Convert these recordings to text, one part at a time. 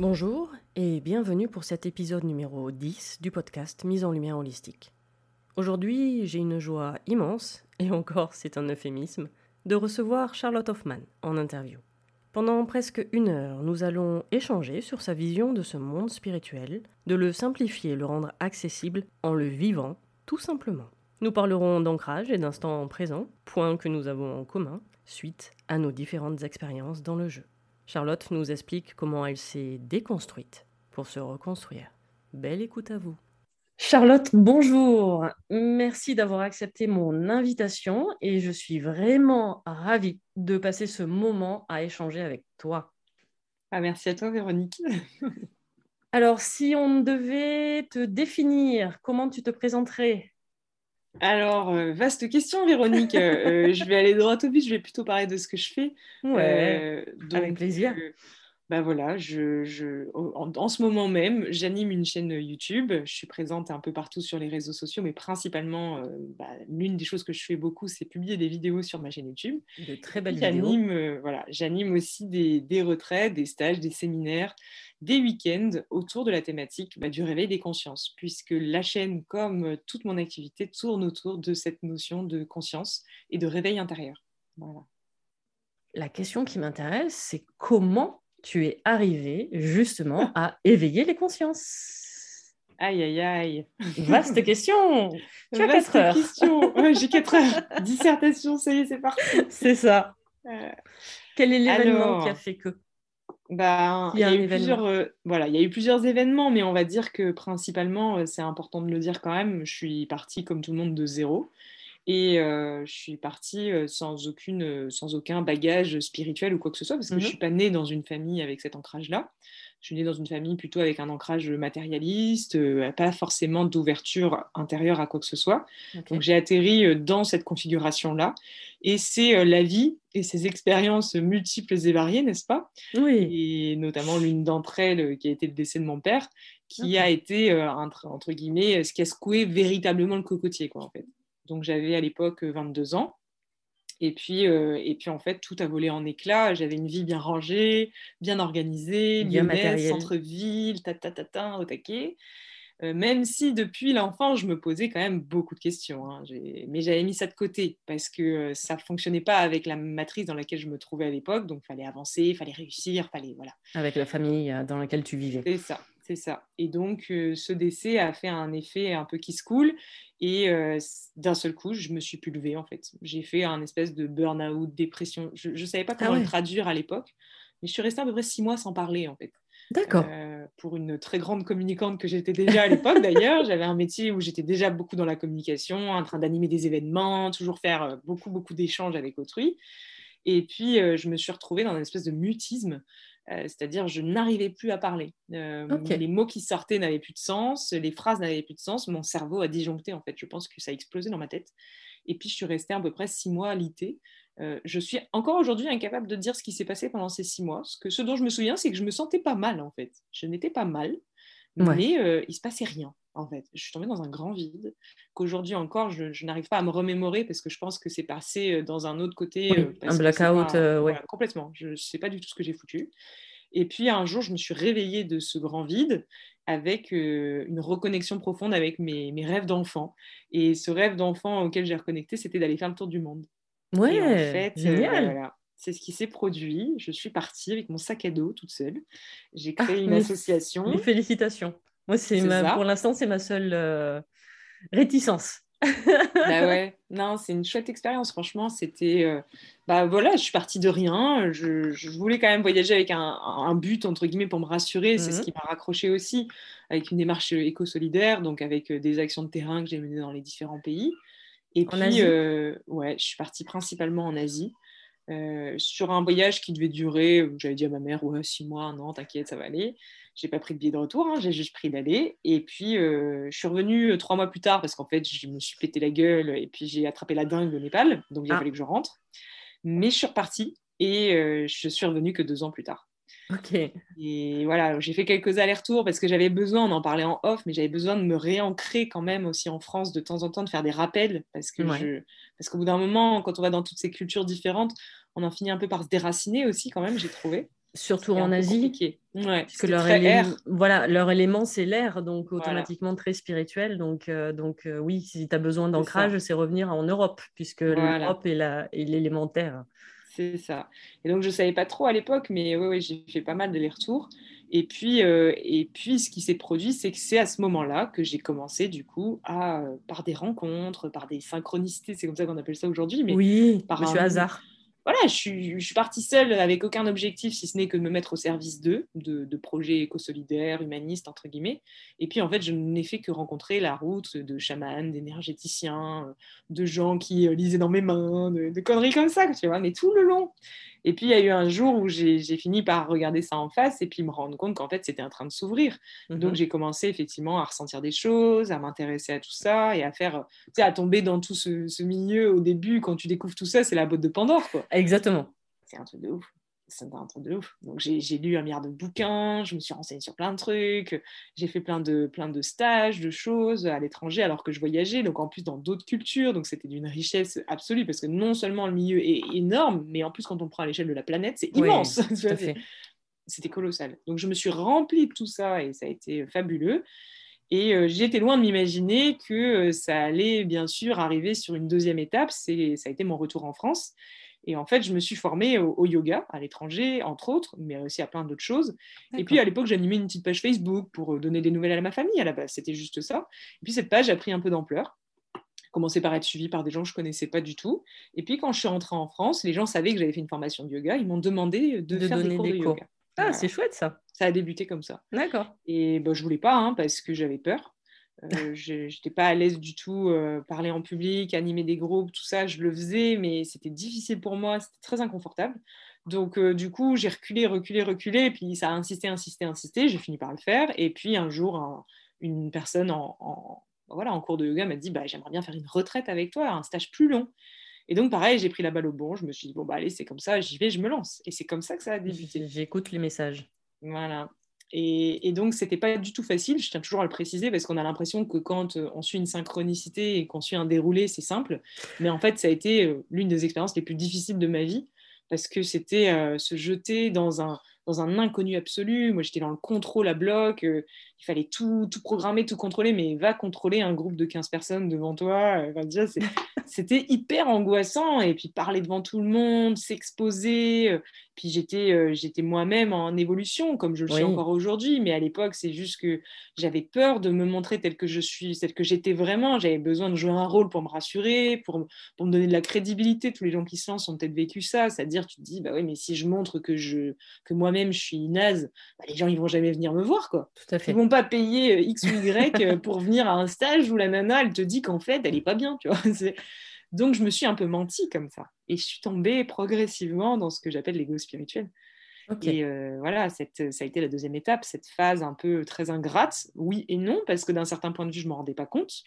Bonjour et bienvenue pour cet épisode numéro 10 du podcast Mise en lumière holistique. Aujourd'hui, j'ai une joie immense, et encore c'est un euphémisme, de recevoir Charlotte Hoffman en interview. Pendant presque une heure, nous allons échanger sur sa vision de ce monde spirituel, de le simplifier, le rendre accessible en le vivant, tout simplement. Nous parlerons d'ancrage et d'instant présent, point que nous avons en commun, suite à nos différentes expériences dans le jeu. Charlotte nous explique comment elle s'est déconstruite pour se reconstruire. Belle écoute à vous. Charlotte, bonjour. Merci d'avoir accepté mon invitation et je suis vraiment ravie de passer ce moment à échanger avec toi. Ah, merci à toi, Véronique. Alors, si on devait te définir, comment tu te présenterais? Alors, euh, vaste question, Véronique. Euh, euh, je vais aller droit au but, je vais plutôt parler de ce que je fais. Ouais, avec plaisir. bah voilà, je, en, ce moment même, j'anime une chaîne YouTube. Je suis présente un peu partout sur les réseaux sociaux, mais principalement, bah, l'une des choses que je fais beaucoup, c'est publier des vidéos sur ma chaîne YouTube. De très belles vidéos. voilà, j'anime aussi des, des retraites, des stages, des séminaires des week-ends autour de la thématique bah, du réveil des consciences, puisque la chaîne, comme toute mon activité, tourne autour de cette notion de conscience et de réveil intérieur. Voilà. La question qui m'intéresse, c'est comment tu es arrivé justement à éveiller les consciences? Aïe, aïe, aïe. Vaste question. Tu as 4 heures. J'ai 4 heures. Dissertation, ça y est, c'est parti. C'est ça. Euh, Quel est l'événement qui a fait que bah, il, y a, eu plusieurs, euh, voilà, il y a eu plusieurs événements, mais on va dire que principalement, euh, c'est important de le dire quand même, je suis partie comme tout le monde de zéro. Et euh, je suis partie sans, aucune, sans aucun bagage spirituel ou quoi que ce soit, parce que je ne mmh suis pas née dans une famille avec cet ancrage-là. Je suis née dans une famille plutôt avec un ancrage matérialiste, pas forcément d'ouverture intérieure à quoi que ce soit. Donc j'ai atterri dans cette configuration-là. Et c'est la vie et ses expériences multiples et variées, n'est-ce pas? Oui. Et notamment l'une d'entre elles, qui a été le décès de mon père, qui a été, entre, entre, guillemets, ce qui a secoué véritablement le cocotier, quoi, en fait. Donc j'avais à l'époque 22 ans. Et puis, euh, et puis en fait, tout a volé en éclats. J'avais une vie bien rangée, bien organisée, bien lyonnaise, centre-ville, ta ta ta ta, au taquet. Euh, même si depuis l'enfant, je me posais quand même beaucoup de questions. Hein. Mais j'avais mis ça de côté parce que euh, ça ne fonctionnait pas avec la matrice dans laquelle je me trouvais à l'époque. Donc, il fallait avancer, il fallait réussir, fallait voilà. Avec la famille dans laquelle tu vivais. C'est ça, c'est ça. Et donc, ce décès a fait un effet un peu qui se coule. Et d'un seul coup, je me suis plus levée en fait. J'ai fait un espèce de burn-out, dépression. Je ne savais pas ah comment le traduire à l'époque. Mais je suis restée à peu près six mois sans parler, en fait. D'accord. Euh, pour une très grande communicante que j'étais déjà à l'époque, d'ailleurs. J'avais un métier où j'étais déjà beaucoup dans la communication, en train d'animer des événements, toujours faire euh, beaucoup, beaucoup d'échanges avec autrui. Et puis, euh, je me suis retrouvée dans une espèce de mutisme. C'est-à-dire, je n'arrivais plus à parler. Les mots qui sortaient n'avaient plus de sens, les phrases n'avaient plus de sens. Mon cerveau a disjoncté, en fait. Je pense que ça a explosé dans ma tête. Et puis, je suis restée à peu près six mois à l'IT. Euh, je suis encore aujourd'hui incapable de dire ce qui s'est passé pendant ces six mois. Ce, que, ce dont je me souviens, c'est que je me sentais pas mal, en fait. Je n'étais pas mal, mais euh, il se passait rien, en fait. Je suis tombée dans un grand vide qu'aujourd'hui encore, je, n'arrive pas à me remémorer parce que je pense que c'est passé euh, dans un autre côté. un blackout, ouais. complètement. Je ne sais pas du tout ce que j'ai foutu. Et puis un jour, je me suis réveillée de ce grand vide avec une reconnexion profonde avec mes, mes rêves d'enfant. Et ce rêve d'enfant auquel j'ai reconnecté, c'était d'aller faire le tour du monde. Ouais, en fait, euh, génial. C'est ce qui s'est produit. Je suis partie avec mon sac à dos toute seule. J'ai ah, créé une association. félicitations. Moi, c'est pour l'instant, c'est ma seule euh, réticence. bah ouais, non, c'est une chouette expérience. Franchement, c'était. Euh, bah voilà, je suis partie de rien. Je, je voulais quand même voyager avec un, un, but, entre guillemets, pour me rassurer. C'est ce mmh qui m'a raccroché aussi, avec une démarche éco-solidaire, donc avec des actions de terrain que j'ai menées dans les différents pays. Et puis, euh, ouais, je suis partie principalement en Asie. Euh, sur un voyage qui devait durer, j'avais dit à ma mère, ouais, six mois, un an, t'inquiète, ça va aller. J'ai pas pris de billet de retour, hein, j'ai juste pris d'aller. Et puis, euh, je suis revenue trois mois plus tard parce qu'en fait, je me suis pété la gueule et puis j'ai attrapé la dingue au Népal, donc il ah. fallu que je rentre. Mais je suis repartie et je suis revenue que deux ans plus tard. Ok. Et voilà, j'ai fait quelques allers-retours parce que j'avais besoin, on en parlait en off, mais j'avais besoin de me réancrer quand même aussi en France de temps en temps, de faire des rappels parce que je... parce qu'au bout d'un moment, quand on va dans toutes ces cultures différentes, on en finit un peu par se déraciner aussi quand même, j'ai trouvé. Surtout en Asie, ouais, parce que leur, élément, voilà, leur élément c'est l'air, donc automatiquement très spirituel. Donc, euh, donc euh, oui, si tu as besoin d'ancrage, c'est revenir en Europe, puisque l'Europe est l'élémentaire. C'est ça. Et donc, je ne savais pas trop à l'époque, mais oui, j'ai fait pas mal d'allers-retours. Et puis, euh, et puis, ce qui s'est produit, c'est que c'est à ce moment-là que j'ai commencé, du coup, à, par des rencontres, par des synchronicités, c'est comme ça qu'on appelle ça aujourd'hui. Mais oui, par un hasard voilà, je suis, je suis partie seule avec aucun objectif, si ce n'est que de me mettre au service d'eux, de, projets éco-solidaires, humanistes, entre guillemets. Et puis, en fait, je n'ai fait que rencontrer la route de chamans, d'énergéticiens, de gens qui euh, lisaient dans mes mains, de, de, conneries comme ça, tu vois, mais tout le long. Et puis, il y a eu un jour où j'ai fini par regarder ça en face et puis me rendre compte qu'en fait, c'était en train de s'ouvrir. Mhm. Donc, j'ai commencé effectivement à ressentir des choses, à m'intéresser à tout ça et à faire, tu sais, à tomber dans tout ce, milieu au début. Quand tu découvres tout ça, c'est la botte de Pandore, quoi. Exactement. C'est un truc de ouf c'est un truc de ouf. Donc j'ai lu un milliard de bouquins, je me suis renseignée sur plein de trucs, j'ai fait plein de, plein de stages, de choses à l'étranger alors que je voyageais, donc en plus dans d'autres cultures, donc c'était d'une richesse absolue parce que non seulement le milieu est énorme, mais en plus quand on prend à l'échelle de la planète, c'est immense. c'était colossal. Donc je me suis remplie de tout ça et ça a été fabuleux. Et euh, j'étais loin de m'imaginer que euh, ça allait bien sûr arriver sur une deuxième étape, ça a été mon retour en France. Et en fait, je me suis formée au, yoga à l'étranger, entre autres, mais aussi à plein d'autres choses. Et puis à l'époque, j'animais une petite page Facebook pour euh, donner des nouvelles à ma famille à la base. C'était juste ça. Et puis cette page a pris un peu d'ampleur commencé par être suivie par des gens que je connaissais pas du tout. Et puis quand je suis rentrée en France, les gens savaient que j'avais fait une formation de yoga. Ils m'ont demandé de, faire donner des cours de yoga. Ah, c'est chouette ça. Ça a débuté comme ça. D'accord. Et ben, je voulais pas hein, parce que j'avais peur. Euh, je n'étais pas à l'aise du tout, euh, parler en public, animer des groupes, tout ça, je le faisais, mais c'était difficile pour moi, c'était très inconfortable. Donc, euh, du coup, j'ai reculé, reculé, reculé, et puis ça a insisté, insisté, insisté, j'ai fini par le faire. Et puis, un jour, une personne en, voilà, en cours de yoga m'a dit bah, J'aimerais bien faire une retraite avec toi, un stage plus long. Et donc, pareil, j'ai pris la balle au bon, je me suis dit Bon, bah, allez, c'est comme ça, j'y vais, je me lance. Et c'est comme ça que ça a débuté. J'écoute les messages. Voilà. Et, et, donc, c'était pas du tout facile, je tiens toujours à le préciser, parce qu'on a l'impression que quand euh, on suit une synchronicité et qu'on suit un déroulé, c'est simple. Mais en fait, ça a été euh, l'une des expériences les plus difficiles de ma vie, parce que c'était euh, se jeter dans un, dans un inconnu absolu. Moi, j'étais dans le contrôle à bloc. il fallait tout, tout, programmer, tout contrôler, mais va contrôler un groupe de 15 personnes devant toi. déjà, c'était hyper angoissant. Et puis, parler devant tout le monde, s'exposer. Puis j'étais j'étais moi-même en évolution, comme je le suis encore aujourd'hui. Mais à l'époque, c'est juste que j'avais peur de me montrer telle que je suis, telle que j'étais vraiment. J'avais besoin de jouer un rôle pour me rassurer, pour, pour me donner de la crédibilité. Tous les gens qui se lancent ont peut-être vécu ça. C'est-à-dire, tu te dis, bah oui, mais si je montre que, je, que moi-même je suis naze, bah, les gens ils vont jamais venir me voir. Quoi. Tout à fait. Ils vont pas payer X ou Y pour venir à un stage où la nana, elle te dit qu'en fait, elle est pas bien. Tu vois Donc, je me suis un peu menti comme ça. Et je suis tombée progressivement dans ce que j'appelle l'ego spirituel. Et euh, voilà, cette, ça a été la deuxième étape, cette phase un peu très ingrate, oui et non, parce que d'un certain point de vue, je ne me rendais pas compte.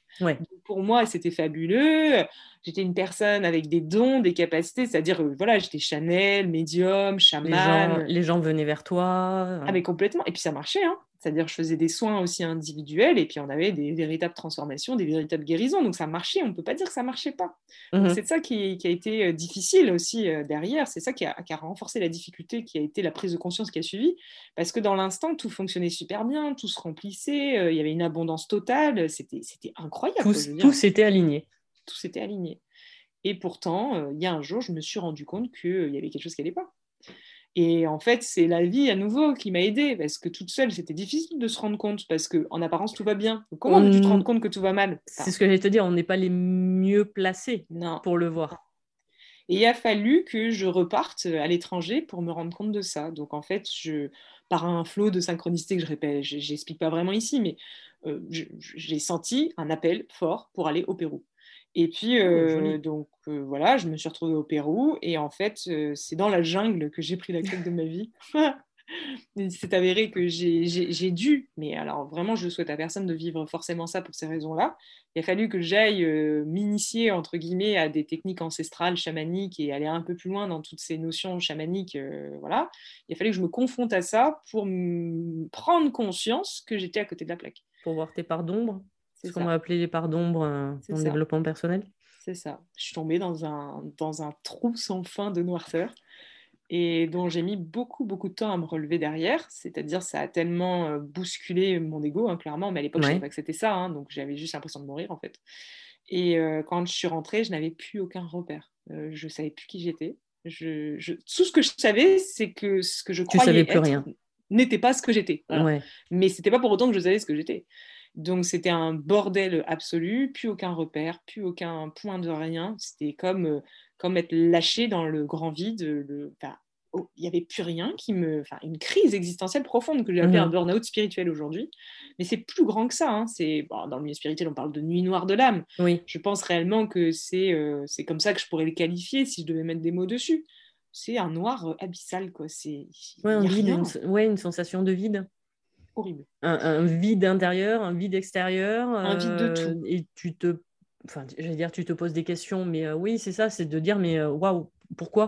pour moi, c'était fabuleux. J'étais une personne avec des dons, des capacités, c'est-à-dire, euh, voilà, j'étais Chanel, médium, chaman. Les gens, venaient vers toi. Ah, mais complètement. Et puis ça marchait, hein. C'est-à-dire, je faisais des soins aussi individuels et puis on avait des véritables transformations, des véritables guérisons. Donc ça marchait, on ne peut pas dire que ça ne marchait pas. Mmh c'est ça qui, a été euh, difficile aussi euh, derrière. C'est ça qui a, renforcé la difficulté, qui a été la prise de conscience qui a suivi. Parce que dans l'instant, tout fonctionnait super bien, tout se remplissait, euh, il y avait une abondance totale. C'était incroyable. Tout, s'était aligné. Tout s'était aligné. Et pourtant, il y a un jour, je me suis rendu compte qu'il y avait quelque chose qui n'allait pas. Et en fait, c'est la vie à nouveau qui m'a aidée, parce que toute seule, c'était difficile de se rendre compte, parce qu'en apparence, tout va bien. comment tu te rends compte que tout va mal? C'est ce que j'allais te dire, on n'est pas les mieux placés pour le voir. Et il a fallu que je reparte à l'étranger pour me rendre compte de ça. Donc en fait, je, par un flot de synchronicité que je répète, j'explique pas vraiment ici, mais euh, j'ai senti un appel fort pour aller au Pérou. Et puis, oh, euh, donc euh, voilà, je me suis retrouvée au Pérou. Et en fait, euh, c'est dans la jungle que j'ai pris la claque de ma vie. c'est avéré que j'ai dû, mais alors vraiment, je souhaite à personne de vivre forcément ça pour ces raisons-là. Il a fallu que j'aille m'initier, entre guillemets, à des techniques ancestrales, chamaniques et aller un peu plus loin dans toutes ces notions chamaniques. voilà. Il a fallu que je me confronte à ça pour prendre conscience que j'étais à côté de la plaque. Pour voir tes parts d'ombre ce qu'on va appeler les parts d'ombre euh, en développement personnel. C'est ça. Je suis tombée dans un, dans un trou sans fin de noirceur et dont j'ai mis beaucoup, beaucoup de temps à me relever derrière. C'est-à-dire, ça a tellement euh, bousculé mon ego, hein, clairement, mais à l'époque, je ne savais pas que c'était ça, hein, donc j'avais juste l'impression de mourir, en fait. Et euh, quand je suis rentrée, je n'avais plus aucun repère. je ne savais plus qui j'étais. Je, Tout ce que je savais, c'est que ce que je croyais plus rien. n'était pas ce que j'étais. Voilà. Mais c'était pas pour autant que je savais ce que j'étais. Donc c'était un bordel absolu, plus aucun repère, plus aucun point de rien. C'était comme, euh, comme être lâché dans le grand vide. Le, oh, il n'y avait plus rien qui me. Enfin, une crise existentielle profonde que j'ai appelée un mmh burn-out spirituel aujourd'hui. Mais c'est plus grand que ça. Hein. C'est, dans le milieu spirituel, on parle de nuit noire de l'âme. Oui. Je pense réellement que c'est, euh, c'est comme ça que je pourrais le qualifier si je devais mettre des mots dessus. C'est un noir euh, abyssal. Quoi. C'est, ouais, une, ouais, une sensation de vide horrible. Un, vide intérieur, un vide extérieur. Un vide de tout. Euh, et tu te, enfin, dire, tu te poses des questions, mais euh, oui, c'est ça, c'est de dire, mais euh, waouh, pourquoi?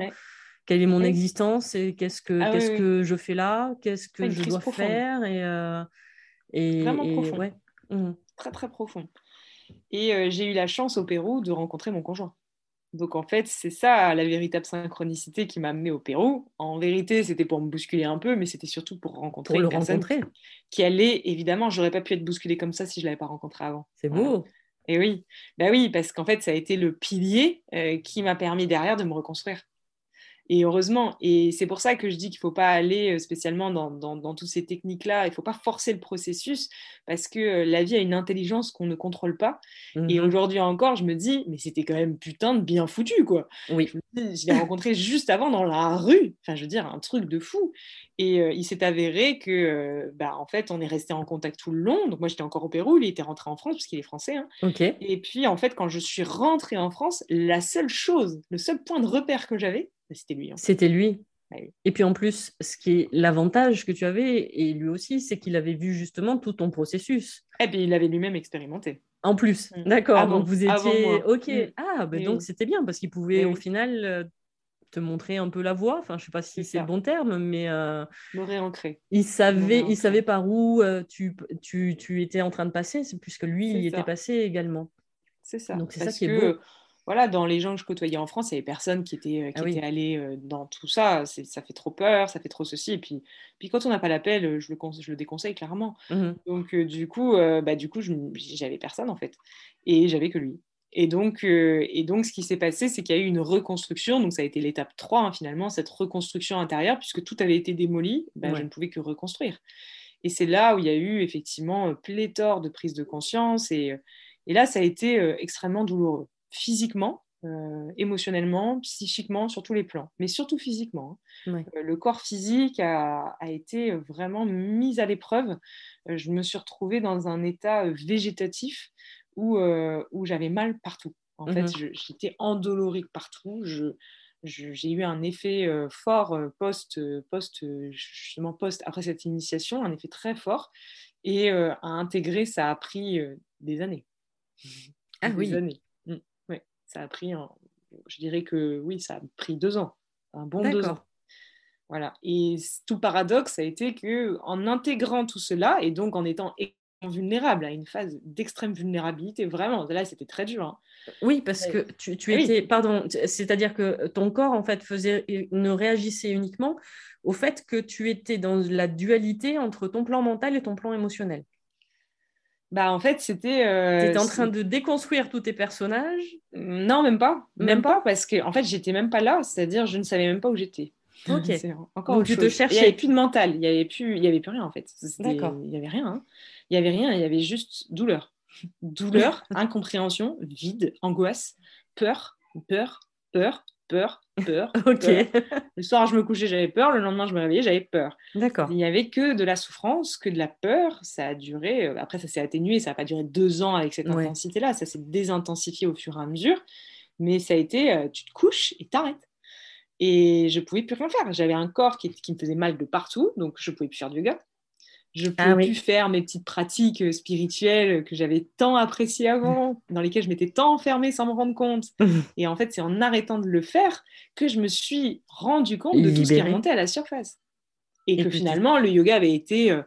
Quelle est mon existence et qu'est-ce que, ah qu'est-ce que je fais là? Qu'est-ce que je dois faire? Et, et, Vraiment profond. Mmh. Très, très profond. Et j'ai eu la chance au Pérou de rencontrer mon conjoint. Donc en fait, c'est ça la véritable synchronicité qui m'a amené au Pérou. En vérité, c'était pour me bousculer un peu, mais c'était surtout pour rencontrer pour le rencontrer. Qui, allait, évidemment, j'aurais pas pu être bousculée comme ça si je l'avais pas rencontré avant. C'est beau. Et oui, bah oui, parce qu'en fait, ça a été le pilier euh, qui m'a permis derrière de me reconstruire. Et heureusement, et c'est pour ça que je dis qu'il ne faut pas aller euh, spécialement dans, dans, toutes ces techniques-là, il ne faut pas forcer le processus, parce que euh, la vie a une intelligence qu'on ne contrôle pas. Et mmh aujourd'hui encore, je me dis, mais c'était quand même putain de bien foutu, quoi. Oui. Je, l'ai rencontré juste avant dans la rue, enfin, je veux dire, un truc de fou. Et euh, il s'est avéré que, bah, en fait, on est resté en contact tout le long. Donc moi, j'étais encore au Pérou, il était rentré en France, parce qu'il est français. Hein. Et puis, en fait, quand je suis rentrée en France, la seule chose, le seul point de repère que j'avais, c'était lui. C'était lui. Bah et puis en plus, ce qui est l'avantage que tu avais, et lui aussi, c'est qu'il avait vu justement tout ton processus. Et puis il l'avait lui-même expérimenté. En plus, mm. d'accord. Donc vous étiez ok. Mm. Ah, bah donc c'était bien parce qu'il pouvait au final euh, te montrer un peu la voie. Enfin, je sais pas si c'est le bon terme, mais euh, me réancrer. Il savait, il savait par où euh, tu, tu, tu, étais en train de passer, puisque lui, il était passé également. C'est ça. Donc c'est ça qui est beau voilà, dans les gens que je côtoyais en France, il y avait personne qui était, euh, qui ah était allé euh, dans tout ça. Ça fait trop peur, ça fait trop ceci. Et puis, puis quand on n'a pas l'appel, euh, je le, je le déconseille clairement. Mmh Donc, du coup, bah, du coup j'avais personne en fait. Et j'avais que lui. Et donc, euh, et donc, ce qui s'est passé, c'est qu'il y a eu une reconstruction. Donc, ça a été l'étape 3, hein, finalement, cette reconstruction intérieure, puisque tout avait été démoli, ben, je ne pouvais que reconstruire. Et c'est là où il y a eu effectivement pléthore de prise de conscience. Et, et là, ça a été extrêmement douloureux, physiquement, euh, émotionnellement, psychiquement, sur tous les plans, mais surtout physiquement. Hein. Euh, le corps physique a, été vraiment mis à l'épreuve. Euh, je me suis retrouvée dans un état végétatif où, où j'avais mal partout. En fait, mmh j'étais endolorique partout. Je, j'ai eu un effet fort post, post, justement post après cette initiation, un effet très fort. Et à intégrer, ça a pris des années. Ah oui. Années ça a pris, je dirais que oui, ça a pris deux ans, un bon deux ans. Voilà. Et tout paradoxe a été que en intégrant tout cela et donc en étant vulnérable à une phase d'extrême vulnérabilité, vraiment, là c'était très dur. Hein. Oui, parce que tu, tu étais, pardon, c'est-à-dire que ton corps en fait faisait, ne réagissait uniquement au fait que tu étais dans la dualité entre ton plan mental et ton plan émotionnel. Bah, en fait, c'était. Euh, tu étais en train de déconstruire tous tes personnages? Non, même pas. Même, pas, parce que, en fait, j'étais même pas là. C'est-à-dire, je ne savais même pas où j'étais. Ok. encore Donc, tu te cherchais. Il n'y avait plus de mental. Il n'y avait, plus... Il y avait plus rien, en fait. D'accord. Il n'y avait rien. Hein. Il n'y avait rien. Il y avait juste douleur. Douleur, incompréhension, vide, angoisse, peur, peur, peur, peur, peur. ok. Le soir, je me couchais, j'avais peur. Le lendemain, je me réveillais, j'avais peur. D'accord. Il n'y avait que de la souffrance, que de la peur. Ça a duré. Euh, après, ça s'est atténué. Ça n'a pas duré deux ans avec cette intensité-là. Ça s'est désintensifié au fur et à mesure. Mais ça a été, euh, tu te couches et t'arrêtes. Et je pouvais plus rien faire. J'avais un corps qui, qui, me faisait mal de partout, donc je pouvais plus faire du yoga. Je ah peux plus faire mes petites pratiques euh, spirituelles que j'avais tant appréciées avant, dans lesquelles je m'étais tant enfermée sans me rendre compte. Et en fait, c'est en arrêtant de le faire que je me suis rendu compte de tout ce qui remontait à la surface. Et, que finalement, le yoga avait été euh,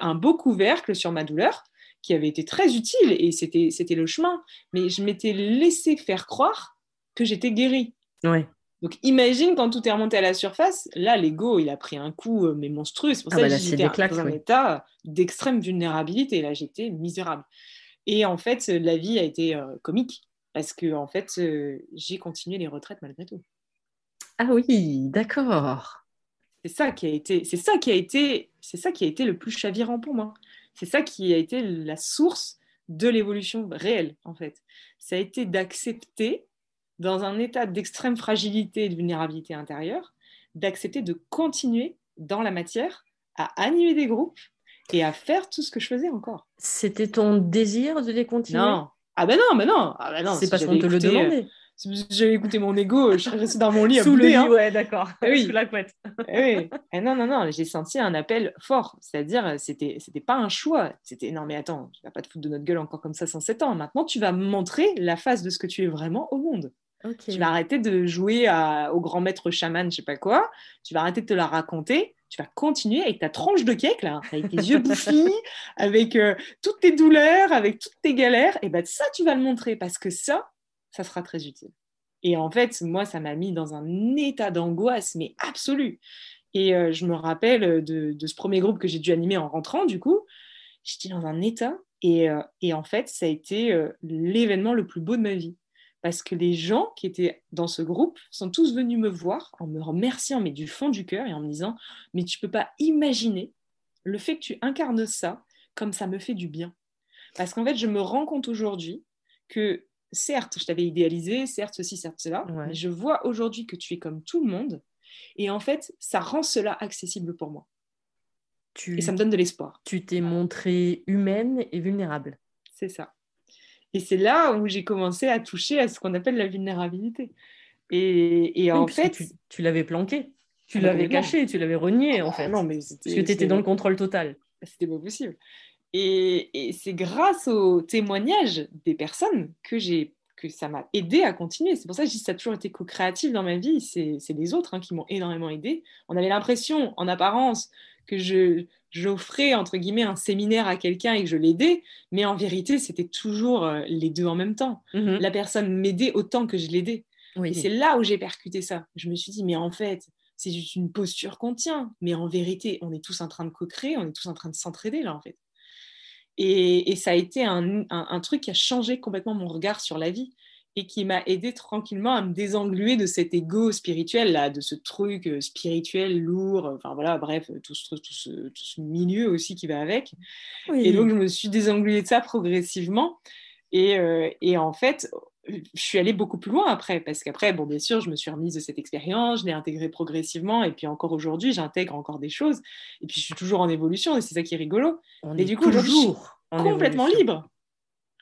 un beau couvercle sur ma douleur, qui avait été très utile, et c'était le chemin. Mais je m'étais laissé faire croire que j'étais guérie. Ouais. Donc imagine quand tout est remonté à la surface, là l'ego il a pris un coup euh, mais monstrueux. C'est pour ah ça bah que j'étais dans un état d'extrême vulnérabilité. Là j'étais misérable. Et en fait la vie a été euh, comique parce que en fait euh, j'ai continué les retraites malgré tout. Ah oui, d'accord. C'est ça qui a été, c'est ça qui a été, c'est ça qui a été le plus chavirant pour moi. C'est ça qui a été la source de l'évolution réelle en fait. Ça a été d'accepter dans un état d'extrême fragilité et de vulnérabilité intérieure, d'accepter de continuer dans la matière à animer des groupes et à faire tout ce que je faisais encore. C'était ton désir de les continuer? Non. Ah ben non, ben non. Ah ben non c'est parce qu'on te le demandait. Euh, si j'avais écouté mon ego, je serais restée dans mon lit Sous le lit, hein. ouais, d'accord. Ah oui. Sous la couette. Ah oui. Et non, non, non, j'ai senti un appel fort. C'est-à-dire, c'était, c'était pas un choix. C'était, non, mais attends, tu vas pas te foutre de notre gueule encore comme ça sans 7 ans. Maintenant, tu vas montrer la face de ce que tu es vraiment au monde. Tu vas arrêter de jouer au grand maître chaman, je sais pas quoi. Tu vas arrêter de te la raconter. Tu vas continuer avec ta tranche de cake, là, avec tes yeux bouffis, avec euh, toutes tes douleurs, avec toutes tes galères. Et ben ça, tu vas le montrer parce que ça, ça sera très utile. Et en fait, moi, ça m'a mis dans un état d'angoisse, mais absolu. Et euh, je me rappelle de, ce premier groupe que j'ai dû animer en rentrant, du coup. J'étais dans un état. Et, euh, et, en fait, ça a été l'événement le plus beau de ma vie parce que les gens qui étaient dans ce groupe sont tous venus me voir en me remerciant mais du fond du cœur et en me disant mais tu peux pas imaginer le fait que tu incarnes ça comme ça me fait du bien parce qu'en fait je me rends compte aujourd'hui que certes je t'avais idéalisé certes ceci certes cela mais je vois aujourd'hui que tu es comme tout le monde et en fait ça rend cela accessible pour moi. Et ça me donne de l'espoir. tu t'es montrée humaine et vulnérable. C'est ça et c'est là où j'ai commencé à toucher à ce qu'on appelle la vulnérabilité. Et, en fait. Tu, l'avais planqué, tu ah l'avais caché, tu l'avais renié, en ah fait. Non, mais Parce que tu étais dans le contrôle total. C'était pas possible. Et, et c'est grâce aux témoignages des personnes que j'ai que ça m'a aidé à continuer. C'est pour ça que je dis que ça a toujours été co-créatif dans ma vie. C'est les autres hein, qui m'ont énormément aidé. On avait l'impression, en apparence, que je, j'offrais entre guillemets un séminaire à quelqu'un et que je l'aidais, mais en vérité, c'était toujours euh, les deux en même temps. Mhm. La personne m'aidait autant que je l'aidais. Et c'est là où j'ai percuté ça. Je me suis dit, mais en fait, c'est juste une posture qu'on tient, mais en vérité, on est tous en train de co-créer, on est tous en train de s'entraider là, en fait. Et, ça a été un, un, truc qui a changé complètement mon regard sur la vie et qui m'a aidé tranquillement à me désengluer de cet ego spirituel, là, de ce truc euh, spirituel lourd, enfin voilà, bref, tout ce, tout ce, tout ce milieu aussi qui va avec. Et donc, je me suis désengluée de ça progressivement. Et, euh, et, en fait, je suis allée beaucoup plus loin après, parce qu'après, bon, bien sûr, je me suis remise de cette expérience, je l'ai intégrée progressivement, et puis encore aujourd'hui, j'intègre encore des choses, et puis je suis toujours en évolution, et c'est ça qui est rigolo. On et du coup, toujours je suis complètement libre.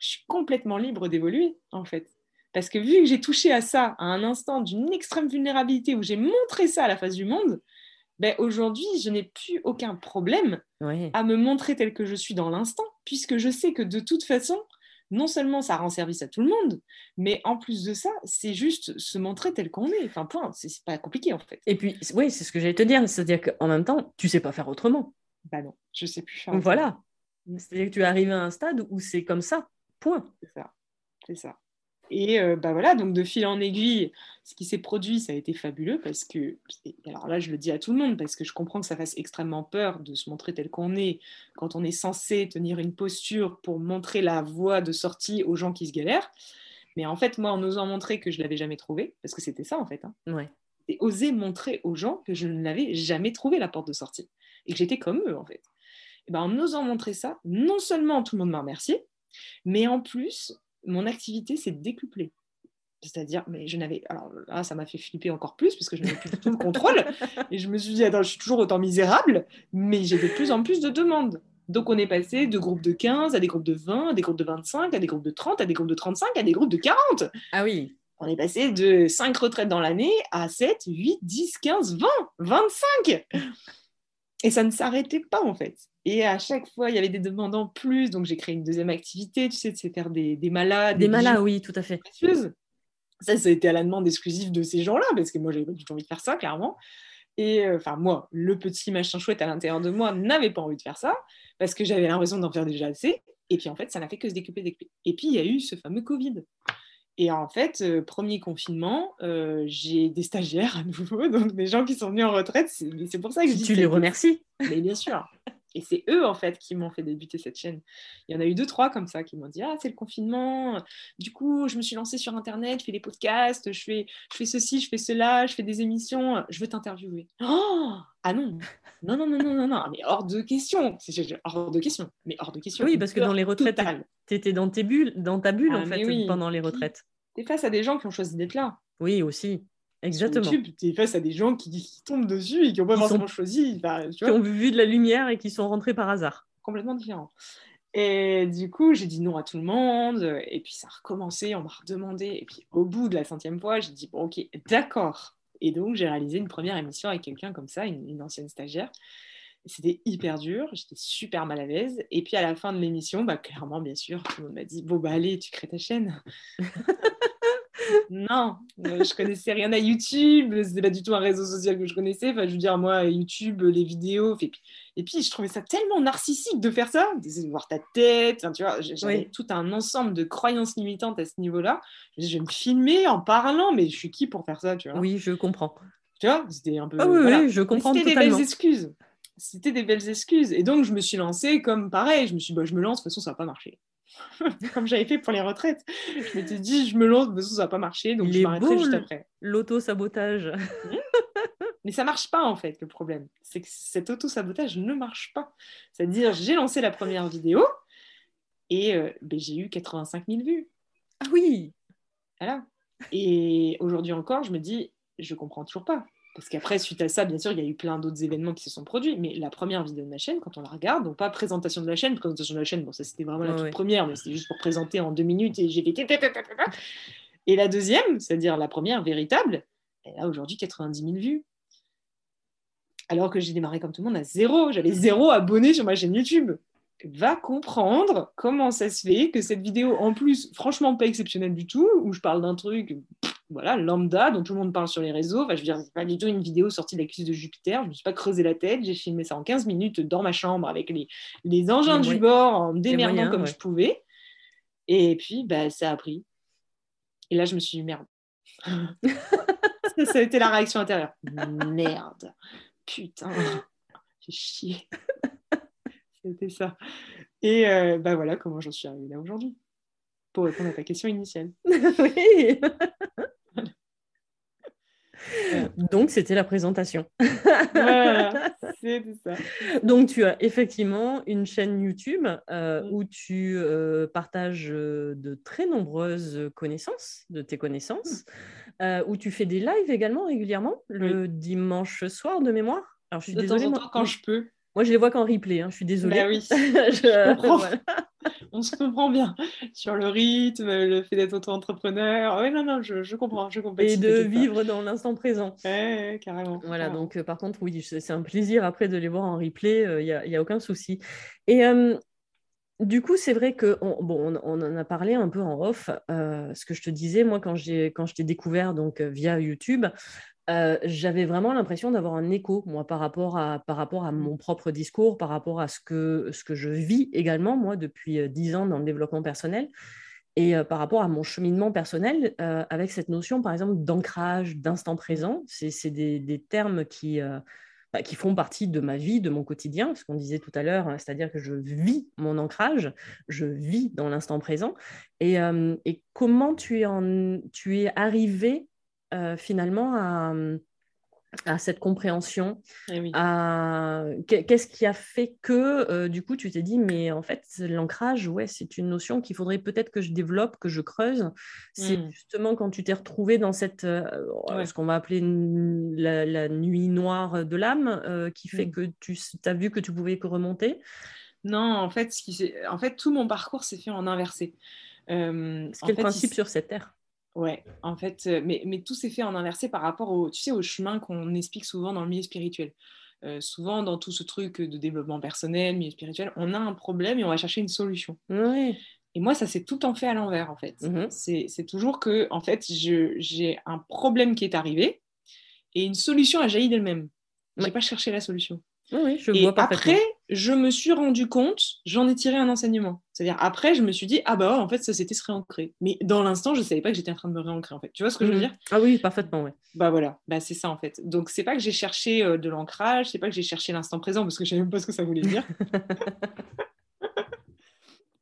Je suis complètement libre d'évoluer, en fait. Parce que vu que j'ai touché à ça à un instant d'une extrême vulnérabilité, où j'ai montré ça à la face du monde, ben aujourd'hui, je n'ai plus aucun problème à me montrer tel que je suis dans l'instant, puisque je sais que de toute façon, non seulement ça rend service à tout le monde, mais en plus de ça, c'est juste se montrer tel qu'on est. Enfin, point, c'est pas compliqué en fait. Et puis, oui, c'est ce que j'allais te dire, c'est-à-dire qu'en même temps, tu sais pas faire autrement. Bah non, je sais plus faire. Voilà. C'est-à-dire que tu es arrivé à un stade où c'est comme ça, point. C'est ça, c'est ça. Et euh, bah voilà, donc de fil en aiguille, ce qui s'est produit, ça a été fabuleux parce que, alors là, je le dis à tout le monde parce que je comprends que ça fasse extrêmement peur de se montrer tel qu'on est quand on est censé tenir une posture pour montrer la voie de sortie aux gens qui se galèrent. Mais en fait, moi, en osant montrer que je l'avais jamais trouvé, parce que c'était ça en fait, hein, ouais. et oser montrer aux gens que je ne l'avais jamais trouvé la porte de sortie et que j'étais comme eux en fait. Et ben, en osant montrer ça, non seulement tout le monde m'a remercié, mais en plus, mon activité s'est décuplée. C'est-à-dire, mais je n'avais. Alors là, ça m'a fait flipper encore plus parce que je n'avais plus du tout le contrôle. Et je me suis dit, attends, je suis toujours autant misérable, mais j'ai de plus en plus de demandes. Donc on est passé de groupes de 15 à des groupes de 20, à des groupes de 25, à des groupes de 30, à des groupes de 35, à des groupes de 40. Ah oui. On est passé de 5 retraites dans l'année à 7, 8, 10, 15, 20, 25. Et ça ne s'arrêtait pas en fait. Et à chaque fois, il y avait des demandes en plus. Donc, j'ai créé une deuxième activité, tu sais, c'est faire des, des malades. Des, malades, oui, tout à fait. Ça, ça a été à la demande exclusive de ces gens-là, parce que moi, j'avais pas du tout envie de faire ça, clairement. Et euh, enfin, moi, le petit machin chouette à l'intérieur de moi n'avait pas envie de faire ça, parce que j'avais l'impression d'en faire déjà assez. Et puis, en fait, ça n'a fait que se découper, découper. Et puis, il y a eu ce fameux Covid. Et en fait, euh, premier confinement, euh, j'ai des stagiaires à nouveau, donc des gens qui sont venus en retraite. C'est pour ça que je dis. Tu les remercies Mais bien sûr. Et c'est eux, en fait, qui m'ont fait débuter cette chaîne. Il y en a eu deux, trois comme ça qui m'ont dit Ah, c'est le confinement. Du coup, je me suis lancée sur Internet, je fais des podcasts, je fais, je fais ceci, je fais cela, je fais des émissions. Je veux t'interviewer. Oh ah non Non, non, non, non, non, non, mais hors de question. hors de question. Mais hors de question. Oui, parce que dans les retraites, tu étais dans, tes bulles, dans ta bulle, en ah, fait, pendant les retraites. Tu es face à des gens qui ont choisi d'être là. Oui, aussi. Exactement. YouTube, tu es face à des gens qui, tombent dessus et qui n'ont pas forcément choisi. qui ont vu de la lumière et qui sont rentrés par hasard. Complètement différent. Et du coup, j'ai dit non à tout le monde. Et puis ça a recommencé, on m'a redemandé. Et puis au bout de la centième fois, j'ai dit bon, ok, d'accord. Et donc j'ai réalisé une première émission avec quelqu'un comme ça, une, ancienne stagiaire. C'était hyper dur, j'étais super mal à l'aise. Et puis à la fin de l'émission, bah, clairement, bien sûr, tout le monde m'a dit Bon, bah allez, tu crées ta chaîne. non, euh, je connaissais rien à YouTube, c'était pas du tout un réseau social que je connaissais. Enfin, je veux dire, moi, YouTube, les vidéos, et puis, et puis je trouvais ça tellement narcissique de faire ça, de voir ta tête. tu vois, j'avais tout un ensemble de croyances limitantes à ce niveau-là. Je, je vais me filmer en parlant, mais je suis qui pour faire ça, tu vois? Oui, je comprends. Tu vois, c'était un peu. Ah oui, je comprends. C'était des belles excuses. C'était des belles excuses. Et donc, je me suis lancée comme pareil. Je me suis dit, bah, je me lance, de toute façon, ça va pas marcher. comme j'avais fait pour les retraites. Je m'étais dit, je me lance, mais ça, va pas marcher, donc je m'arrêterai juste après. L'auto-sabotage. Mais ça marche pas, en fait, le problème. C'est que cet auto-sabotage ne marche pas. C'est-à-dire, j'ai lancé la première vidéo et euh, ben, j'ai eu 85 000 vues. Ah oui Voilà. Et aujourd'hui encore, je me dis, je comprends toujours pas. Parce qu'après, suite à ça, bien sûr, il y a eu plein d'autres événements qui se sont produits. Mais la première vidéo de ma chaîne, quand on la regarde, donc pas présentation de la chaîne, présentation de la chaîne, bon, ça c'était vraiment la toute première, mais c'était juste pour présenter en deux minutes et j'ai fait. Et la deuxième, c'est-à-dire la première véritable, elle a aujourd'hui 90 000 vues. Alors que j'ai démarré comme tout le monde à zéro. J'avais zéro abonné sur ma chaîne YouTube. Va comprendre comment ça se fait que cette vidéo, en plus, franchement pas exceptionnelle du tout, où je parle d'un truc voilà, lambda dont tout le monde parle sur les réseaux. Enfin, je veux dire, c'est pas du tout une vidéo sortie de la cuisse de Jupiter. Je me suis pas creusé la tête. J'ai filmé ça en 15 minutes dans ma chambre avec les, les engins du bord en me démerdant comme je pouvais. Et puis, bah, ça a pris. Et là, je me suis dit, merde. ça, a été la réaction intérieure. Merde. Putain. J'ai chié. C'était ça. Et bah voilà comment j'en suis arrivée là aujourd'hui. Pour répondre à ta question initiale. oui. Donc, c'était la présentation. voilà, c'est ça. Donc, tu as effectivement une chaîne YouTube euh, Mm. où tu euh, partages euh, de très nombreuses connaissances, de tes connaissances, euh, où tu fais des lives également régulièrement, le dimanche soir de mémoire. Alors, je suis De temps désolée, en moi, temps, quand je peux. Moi, je les vois qu'en replay, hein, je suis désolée. Bah oui, Je- comprends. voilà. on se comprend bien sur le rythme, le fait d'être auto-entrepreneur. Oui, non, non, je, je comprends, je comprends. Et de vivre dans l'instant présent. Ouais, carrément. Voilà, carrément. donc euh, par contre, oui, c'est un plaisir après de les voir en replay, il n'y a, y a aucun souci. Et euh, du coup, c'est vrai que on, bon, on, on en a parlé un peu en off. euh, ce que je te disais, moi, quand, j'ai, quand je t'ai découvert donc, euh, via YouTube, euh, j'avais vraiment l'impression d'avoir un écho, moi, par rapport à, par rapport à mon propre discours, par rapport à ce que, ce que je vis également, moi, depuis euh, 10 ans dans le développement personnel. Et euh, par rapport à mon cheminement personnel, euh, avec cette notion, par exemple, d'ancrage, d'instant présent, c'est c'est des, des termes qui, bah, qui font partie de ma vie, de mon quotidien, ce qu'on disait tout à l'heure, hein, c'est-à-dire que je vis mon ancrage, je vis dans l'instant présent. Et, et comment tu es, en, tu es arrivé euh, finalement à, à cette compréhension Eh oui. à- qu'est- Qu'est-ce qui a fait que, euh, du coup, tu t'es dit, mais en fait, l'ancrage, ouais, c'est une notion qu'il faudrait peut-être que je développe, que je creuse. C'est Mm. justement quand tu t'es retrouvé dans cette, euh, Ouais. ce qu'on va appeler la, la nuit noire de l'âme, qui fait Mm. que tu as vu que tu pouvais que remonter? Non, en fait, ce qui s'est- en fait, tout mon parcours s'est fait en inversé. Euh, fait, il principe sur cette terre? Ouais, en fait, mais, mais tout s'est fait en inversé par rapport au, tu sais, au chemin qu'on explique souvent dans le milieu spirituel. Euh, souvent, dans tout ce truc de développement personnel, milieu spirituel, on a un problème et on va chercher une solution. Oui. Et moi, ça s'est tout en fait à l'envers, en fait. Mhm. C'est c'est toujours que, en fait, je- j'ai un problème qui est arrivé et une solution a jailli d'elle-même. J'ai Ouais. pas cherché la solution. Oui, je Et vois après, je me suis rendu compte, j'en ai tiré un enseignement. C'est-à-dire, après, je me suis dit, ah bah ouais, en fait, ça s'était se réancré. Mais dans l'instant, je savais pas que j'étais en train de me réancrer, en fait. Tu vois ce que je veux Mhm. dire? Ah oui, parfaitement, ouais. Bah voilà, bah c'est ça en fait. Donc c'est pas que j'ai cherché euh, de l'ancrage, c'est pas que j'ai cherché l'instant présent parce que je savais même pas ce que ça voulait dire.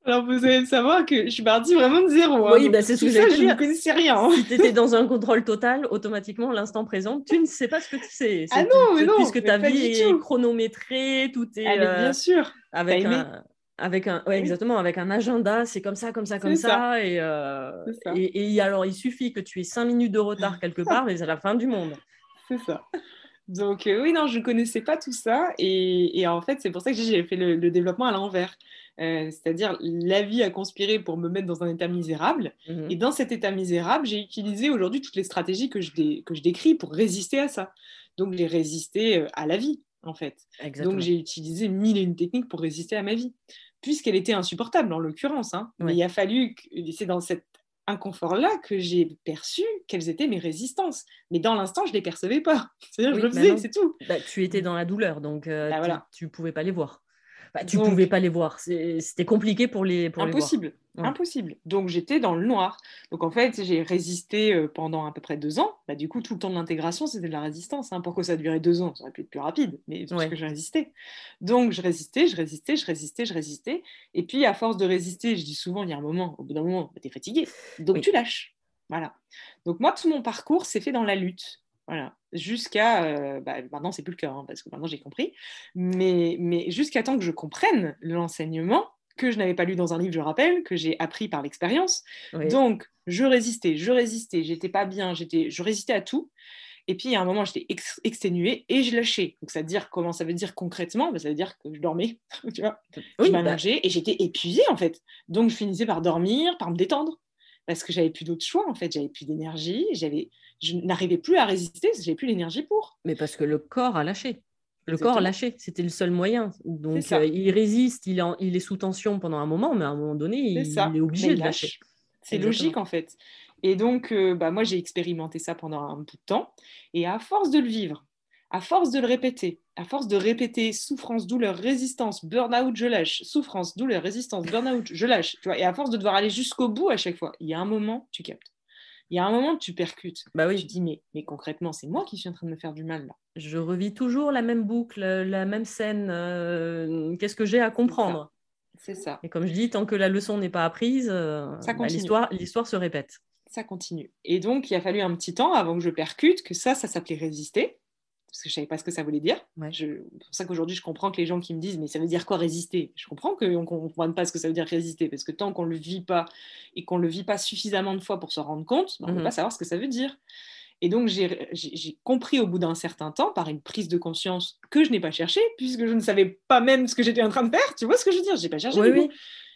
Alors vous allez savoir que je suis partie vraiment de zéro. hein. Oui, bah, c'est ce que ça, Je ne connaissais rien. si tu étais dans un contrôle total, automatiquement, l'instant présent, tu ne sais pas ce que tu sais. Ah non, mais non, Puisque ta vie est chronométrée, tout est Ah, mais euh, bien sûr. avec, un, avec un. Ouais, Oui. exactement, avec un agenda, c'est comme ça, comme ça, comme C'est ça. ça. Et, euh, ça. et, et alors, il suffit que tu aies cinq minutes de retard quelque part, mais c'est la fin du monde. C'est ça. Donc euh, oui, non, je ne connaissais pas tout ça. Et, et en fait, c'est pour ça que j'ai fait le, le développement à l'envers. Euh, C'est-à-dire, la vie a conspiré pour me mettre dans un état misérable. Mhm. Et dans cet état misérable, j'ai utilisé aujourd'hui toutes les stratégies que je, dé- que je décris pour résister à ça. Donc, j'ai résisté euh, à la vie, en fait. Exactement. Donc, j'ai utilisé mille et une techniques pour résister à ma vie, puisqu'elle était insupportable, en l'occurrence. hein. Ouais. Mais il a fallu, que- c'est dans cet inconfort-là que j'ai perçu quelles étaient mes résistances. Mais dans l'instant, je ne les percevais pas. C'est-à-dire, Oui, je le bah faisais, c'est tout. Bah, tu étais dans la douleur, donc euh, Bah, tu- voilà. tu ne pouvais pas les voir. Bah, tu Donc- pouvais pas les voir. C'était compliqué pour les, pour les voir. Impossible. Ouais. Impossible. Donc j'étais dans le noir. Donc en fait, j'ai résisté euh, pendant à peu près deux ans. Bah, du coup, tout le temps de l'intégration, c'était de la résistance. hein. Pourquoi ça a duré deux ans Ça aurait pu être plus rapide, mais parce Ouais. que je résistais. Donc je résistais, je résistais, je résistais, je résistais. Et puis à force de résister, je dis souvent, il y a un moment, au bout d'un moment, tu es fatigué. Donc Oui. tu lâches. Voilà. Donc moi, tout mon parcours s'est fait dans la lutte. Voilà. Jusqu'à. euh, bah, maintenant, c'est plus le cas, hein, parce que maintenant j'ai compris. Mais, mais jusqu'à temps que je comprenne l'enseignement que je n'avais pas lu dans un livre, je rappelle, que j'ai appris par l'expérience. Oui. Donc, je résistais, je résistais, j'étais pas bien, j'étais, je résistais à tout. Et puis, à un moment, j'étais ex- exténuée et je lâchais. Donc, ça veut dire comment ça veut dire concrètement? Bah, Ça veut dire que je dormais, tu vois. Oui, je bah, m'allongeais et j'étais épuisée, en fait. Donc, je finissais par dormir, par me détendre. Parce que j'avais plus d'autre choix, en fait. J'avais plus d'énergie, j'avais, je n'arrivais plus à résister, parce que j'avais plus l'énergie pour. Mais parce que le corps a lâché. Le Exactement. corps a lâché, c'était le seul moyen. Donc euh, il résiste, il est, en- il est sous tension pendant un moment, mais à un moment donné, il, est obligé de lâcher. lâche. C'est logique en fait. Et donc, euh, bah, moi, j'ai expérimenté ça pendant un bout de temps. Et à force de le vivre, à force de le répéter, à force de répéter souffrance, douleur, résistance, burn-out, je lâche, souffrance, douleur, résistance, burn-out, je lâche. Tu vois, et à force de devoir aller jusqu'au bout à chaque fois, il y a un moment, tu captes. Il y a un moment, tu percutes. Bah Tu oui, dis, mais, mais concrètement, c'est moi qui suis en train de me faire du mal là. je revis toujours la même boucle, la même scène. euh, Qu'est-ce que j'ai à comprendre? C'est ça. Et comme je dis, tant que la leçon n'est pas apprise, euh, bah, l'histoire se répète. Ça continue. Et donc, il a fallu un petit temps avant que je percute que ça, ça s'appelait résister parce que je savais pas ce que ça voulait dire. C'est pour ça qu'aujourd'hui, je comprends que les gens qui me disent, mais ça veut dire quoi résister? Je comprends qu'on ne comprenne pas ce que ça veut dire résister, parce que tant qu'on ne le vit pas et qu'on ne le vit pas suffisamment de fois pour se rendre compte, ben, on ne peut mmh pas savoir ce que ça veut dire. Et donc, j'ai compris au bout d'un certain temps, par une prise de conscience que je n'ai pas cherché, puisque je ne savais pas même ce que j'étais en train de faire. Tu vois ce que je veux dire? Je n'ai pas cherché. Oui,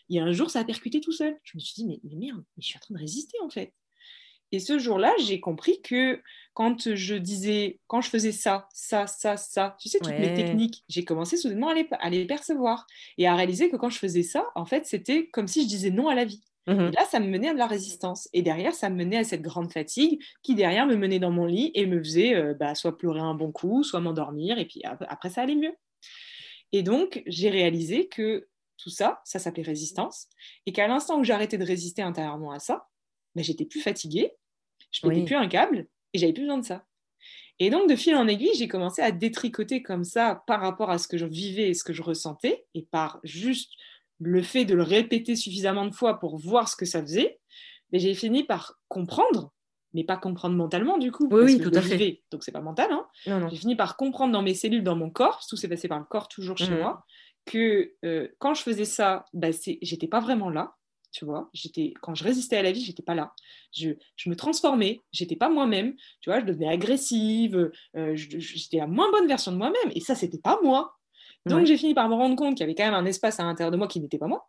Il y a un jour, ça a percuté tout seul. Je me suis dit, mais, mais merde, mais je suis en train de résister en fait. Et ce jour-là, j'ai compris que quand je disais, quand je faisais ça, ça, ça, ça, tu sais, toutes mes techniques, j'ai commencé soudainement à les, à les, percevoir et à réaliser que quand je faisais ça, en fait, c'était comme si je disais non à la vie. Mmh et là, ça me menait à de la résistance. Et derrière, ça me menait à cette grande fatigue qui, derrière, me menait dans mon lit et me faisait euh, bah, soit pleurer un bon coup, soit m'endormir. Et puis après, ça allait mieux. Et donc, j'ai réalisé que tout ça, ça s'appelait résistance. Et qu'à l'instant où j'arrêtais de résister intérieurement à ça, bah, j'étais plus fatiguée je pétais plus un câble et j'avais plus besoin de ça. Et donc, de fil en aiguille, j'ai commencé à détricoter comme ça par rapport à ce que je vivais et ce que je ressentais, et par juste le fait de le répéter suffisamment de fois pour voir ce que ça faisait, mais j'ai fini par comprendre, mais pas comprendre mentalement du coup. Oui, oui tout à fait. donc c'est pas mental. Hein. J'ai fini par comprendre dans mes cellules, dans mon corps, tout s'est passé par le corps toujours chez mmh. moi, que euh, quand je faisais ça, bah, j'étais pas vraiment là tu vois. J'étais, quand je résistais à la vie, j'étais pas là. Je, je me transformais, j'étais pas moi-même, tu vois. Je devenais agressive, euh, j'étais la moins bonne version de moi-même, et ça, c'était pas moi. Donc j'ai fini par me rendre compte qu'il y avait quand même un espace à l'intérieur de moi qui n'était pas moi.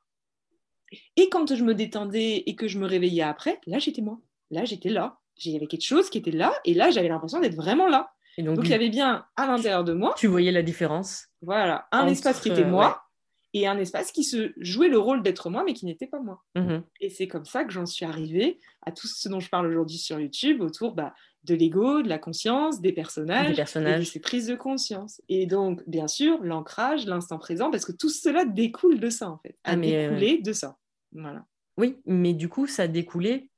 Et quand je me détendais et que je me réveillais après, là j'étais moi. Là j'étais là. Il y avait quelque chose qui était là, et là j'avais l'impression d'être vraiment là. Et donc, il y avait bien à l'intérieur de moi. Tu voyais la différence. Voilà, un espace qui était moi et un espace qui se jouait le rôle d'être moi, mais qui n'était pas moi. Mmh et c'est comme ça que j'en suis arrivée à tout ce dont je parle aujourd'hui sur YouTube, autour bah, de l'ego, de la conscience, des personnages, des personnages. et de ces prises de conscience. Et donc, bien sûr, l'ancrage, l'instant présent, parce que tout cela découle de ça, en fait. A ah, découlé de ça. Voilà. Oui, mais du coup, ça a découlé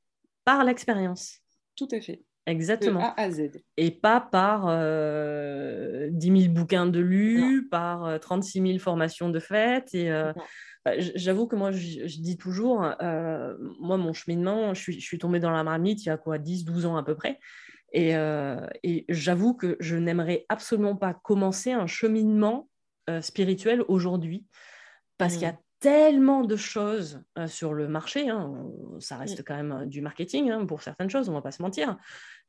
par l'expérience. Tout à fait. Exactement. A à Z. Et pas par euh, 10 000 bouquins de lus, par 36 euh, 000 formations de faites. Et euh, bah, j'avoue que moi, je, dis toujours, euh, moi, mon cheminement, je suis, je suis, tombée dans la marmite il y a quoi, 10, 12 ans à peu près. Et, et j'avoue que je n'aimerais absolument pas commencer un cheminement spirituel aujourd'hui parce qu'il y a mmh tellement de choses euh, sur le marché. Hein. Ça reste quand même euh, du marketing hein, pour certaines choses, on ne va pas se mentir.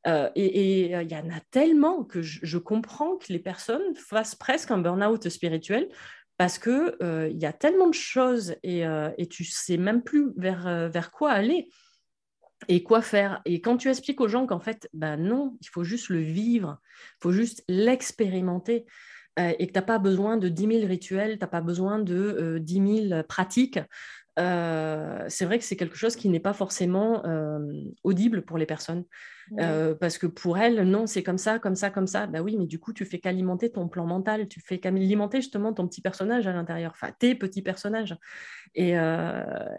Euh, et il y en a tellement que je, comprends que les personnes fassent presque un burn-out spirituel parce qu'il il y a tellement de choses et, et tu sais même plus vers, vers quoi aller et quoi faire. Et quand tu expliques aux gens qu'en fait, ben non, il faut juste le vivre, il faut juste l'expérimenter. Euh, et que tu n'as pas besoin de 10 000 rituels, tu n'as pas besoin de 10 euh, 000 pratiques. Euh, c'est vrai que c'est quelque chose qui n'est pas forcément audible pour les personnes. parce que pour elles, non, c'est comme ça, comme ça, comme ça. Bah oui, mais du coup, tu fais qu'alimenter ton plan mental, tu fais qu'alimenter justement ton petit personnage à l'intérieur, enfin tes petits personnages. Et,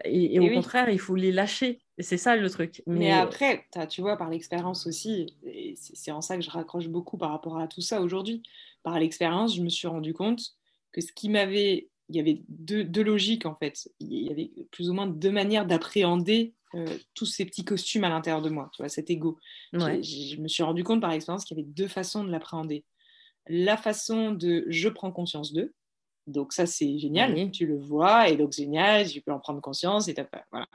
et, au contraire, il faut les lâcher. C'est ça le truc. Mais, après, tu vois, par l'expérience aussi, c'est en ça que je raccroche beaucoup par rapport à tout ça aujourd'hui par l'expérience, je me suis rendu compte que ce qui m'avait. Il y avait deux, logiques en fait. Il y avait plus ou moins deux manières d'appréhender euh, tous ces petits costumes à l'intérieur de moi, tu vois, cet ego. Je, me suis rendu compte par l'expérience qu'il y avait deux façons de l'appréhender. La façon de je prends conscience d'eux, donc ça c'est génial, tu le vois, et donc génial, tu peux en prendre conscience, et voilà.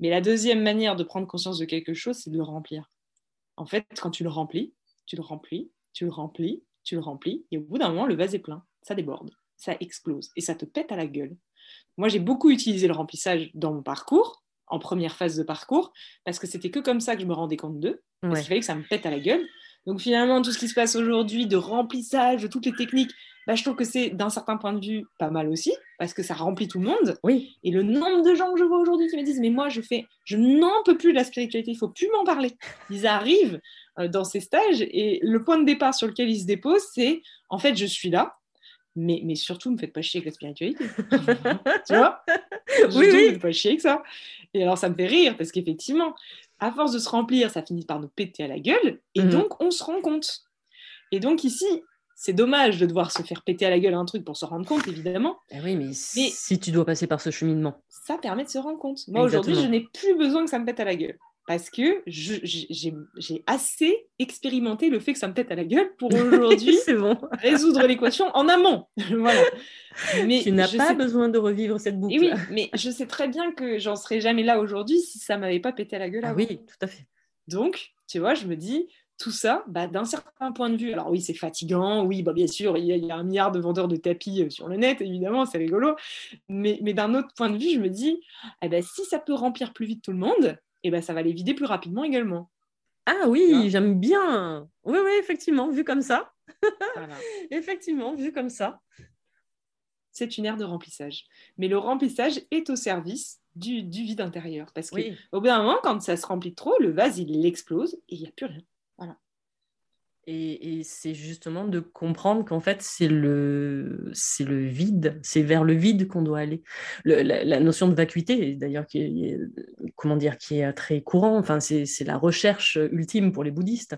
Mais la deuxième manière de prendre conscience de quelque chose, c'est de le remplir. En fait, quand tu le remplis, tu le remplis, tu le remplis, tu le remplis, et au bout d'un moment, le vase est plein, ça déborde, ça explose, et ça te pète à la gueule. Moi, j'ai beaucoup utilisé le remplissage dans mon parcours, en première phase de parcours, parce que c'était que comme ça que je me rendais compte d'eux, parce qu'il fallait que ça me pète à la gueule. Donc finalement, tout ce qui se passe aujourd'hui de remplissage, de toutes les techniques, bah, je trouve que c'est d'un certain point de vue pas mal aussi, parce que ça remplit tout le monde. Oui. Et le nombre de gens que je vois aujourd'hui qui me disent, mais moi, je fais, je n'en peux plus de la spiritualité, il faut plus m'en parler. Ils arrivent euh, dans ces stages et le point de départ sur lequel ils se déposent, c'est, en fait, je suis là, mais, mais surtout, ne me faites pas chier avec la spiritualité. tu vois? Oui, oui. Ne me faites pas chier avec ça. Et alors, ça me fait rire, parce qu'effectivement, à force de se remplir, ça finit par nous péter à la gueule, et mhm. donc, on se rend compte. Et donc, ici, c'est dommage de devoir se faire péter à la gueule un truc pour se rendre compte, évidemment. Eh oui, mais, si tu dois passer par ce cheminement. Ça permet de se rendre compte. Moi, aujourd'hui, je n'ai plus besoin que ça me pète à la gueule. Parce que j'ai assez expérimenté le fait que ça me pète à la gueule pour aujourd'hui bon. résoudre l'équation en amont. voilà. Mais tu n'as pas besoin de revivre cette boucle. oui, mais je sais très bien que j'en serais jamais là aujourd'hui si ça m'avait pas pété à la gueule. Ah oui, tout à fait. Donc, tu vois, je me dis, tout ça, bah, d'un certain point de vue, alors oui, c'est fatigant, oui, bah, bien sûr, il y, a, un milliard de vendeurs de tapis euh, sur le net, évidemment, c'est rigolo, mais, mais d'un autre point de vue, je me dis, eh ben, si ça peut remplir plus vite tout le monde, eh ben, ça va les vider plus rapidement également. Ah oui, j'aime bien. Oui, oui, effectivement, vu comme ça. effectivement, vu comme ça. C'est une ère de remplissage. Mais le remplissage est au service du, vide intérieur. Parce qu'au bout d'un moment, quand ça se remplit trop, le vase, il explose et il n'y a plus rien. Et, c'est justement de comprendre qu'en fait, c'est le, c'est le vide, c'est vers le vide qu'on doit aller. la, notion de vacuité, d'ailleurs, qui est, comment dire, qui est très courant, enfin, c'est, la recherche ultime pour les bouddhistes.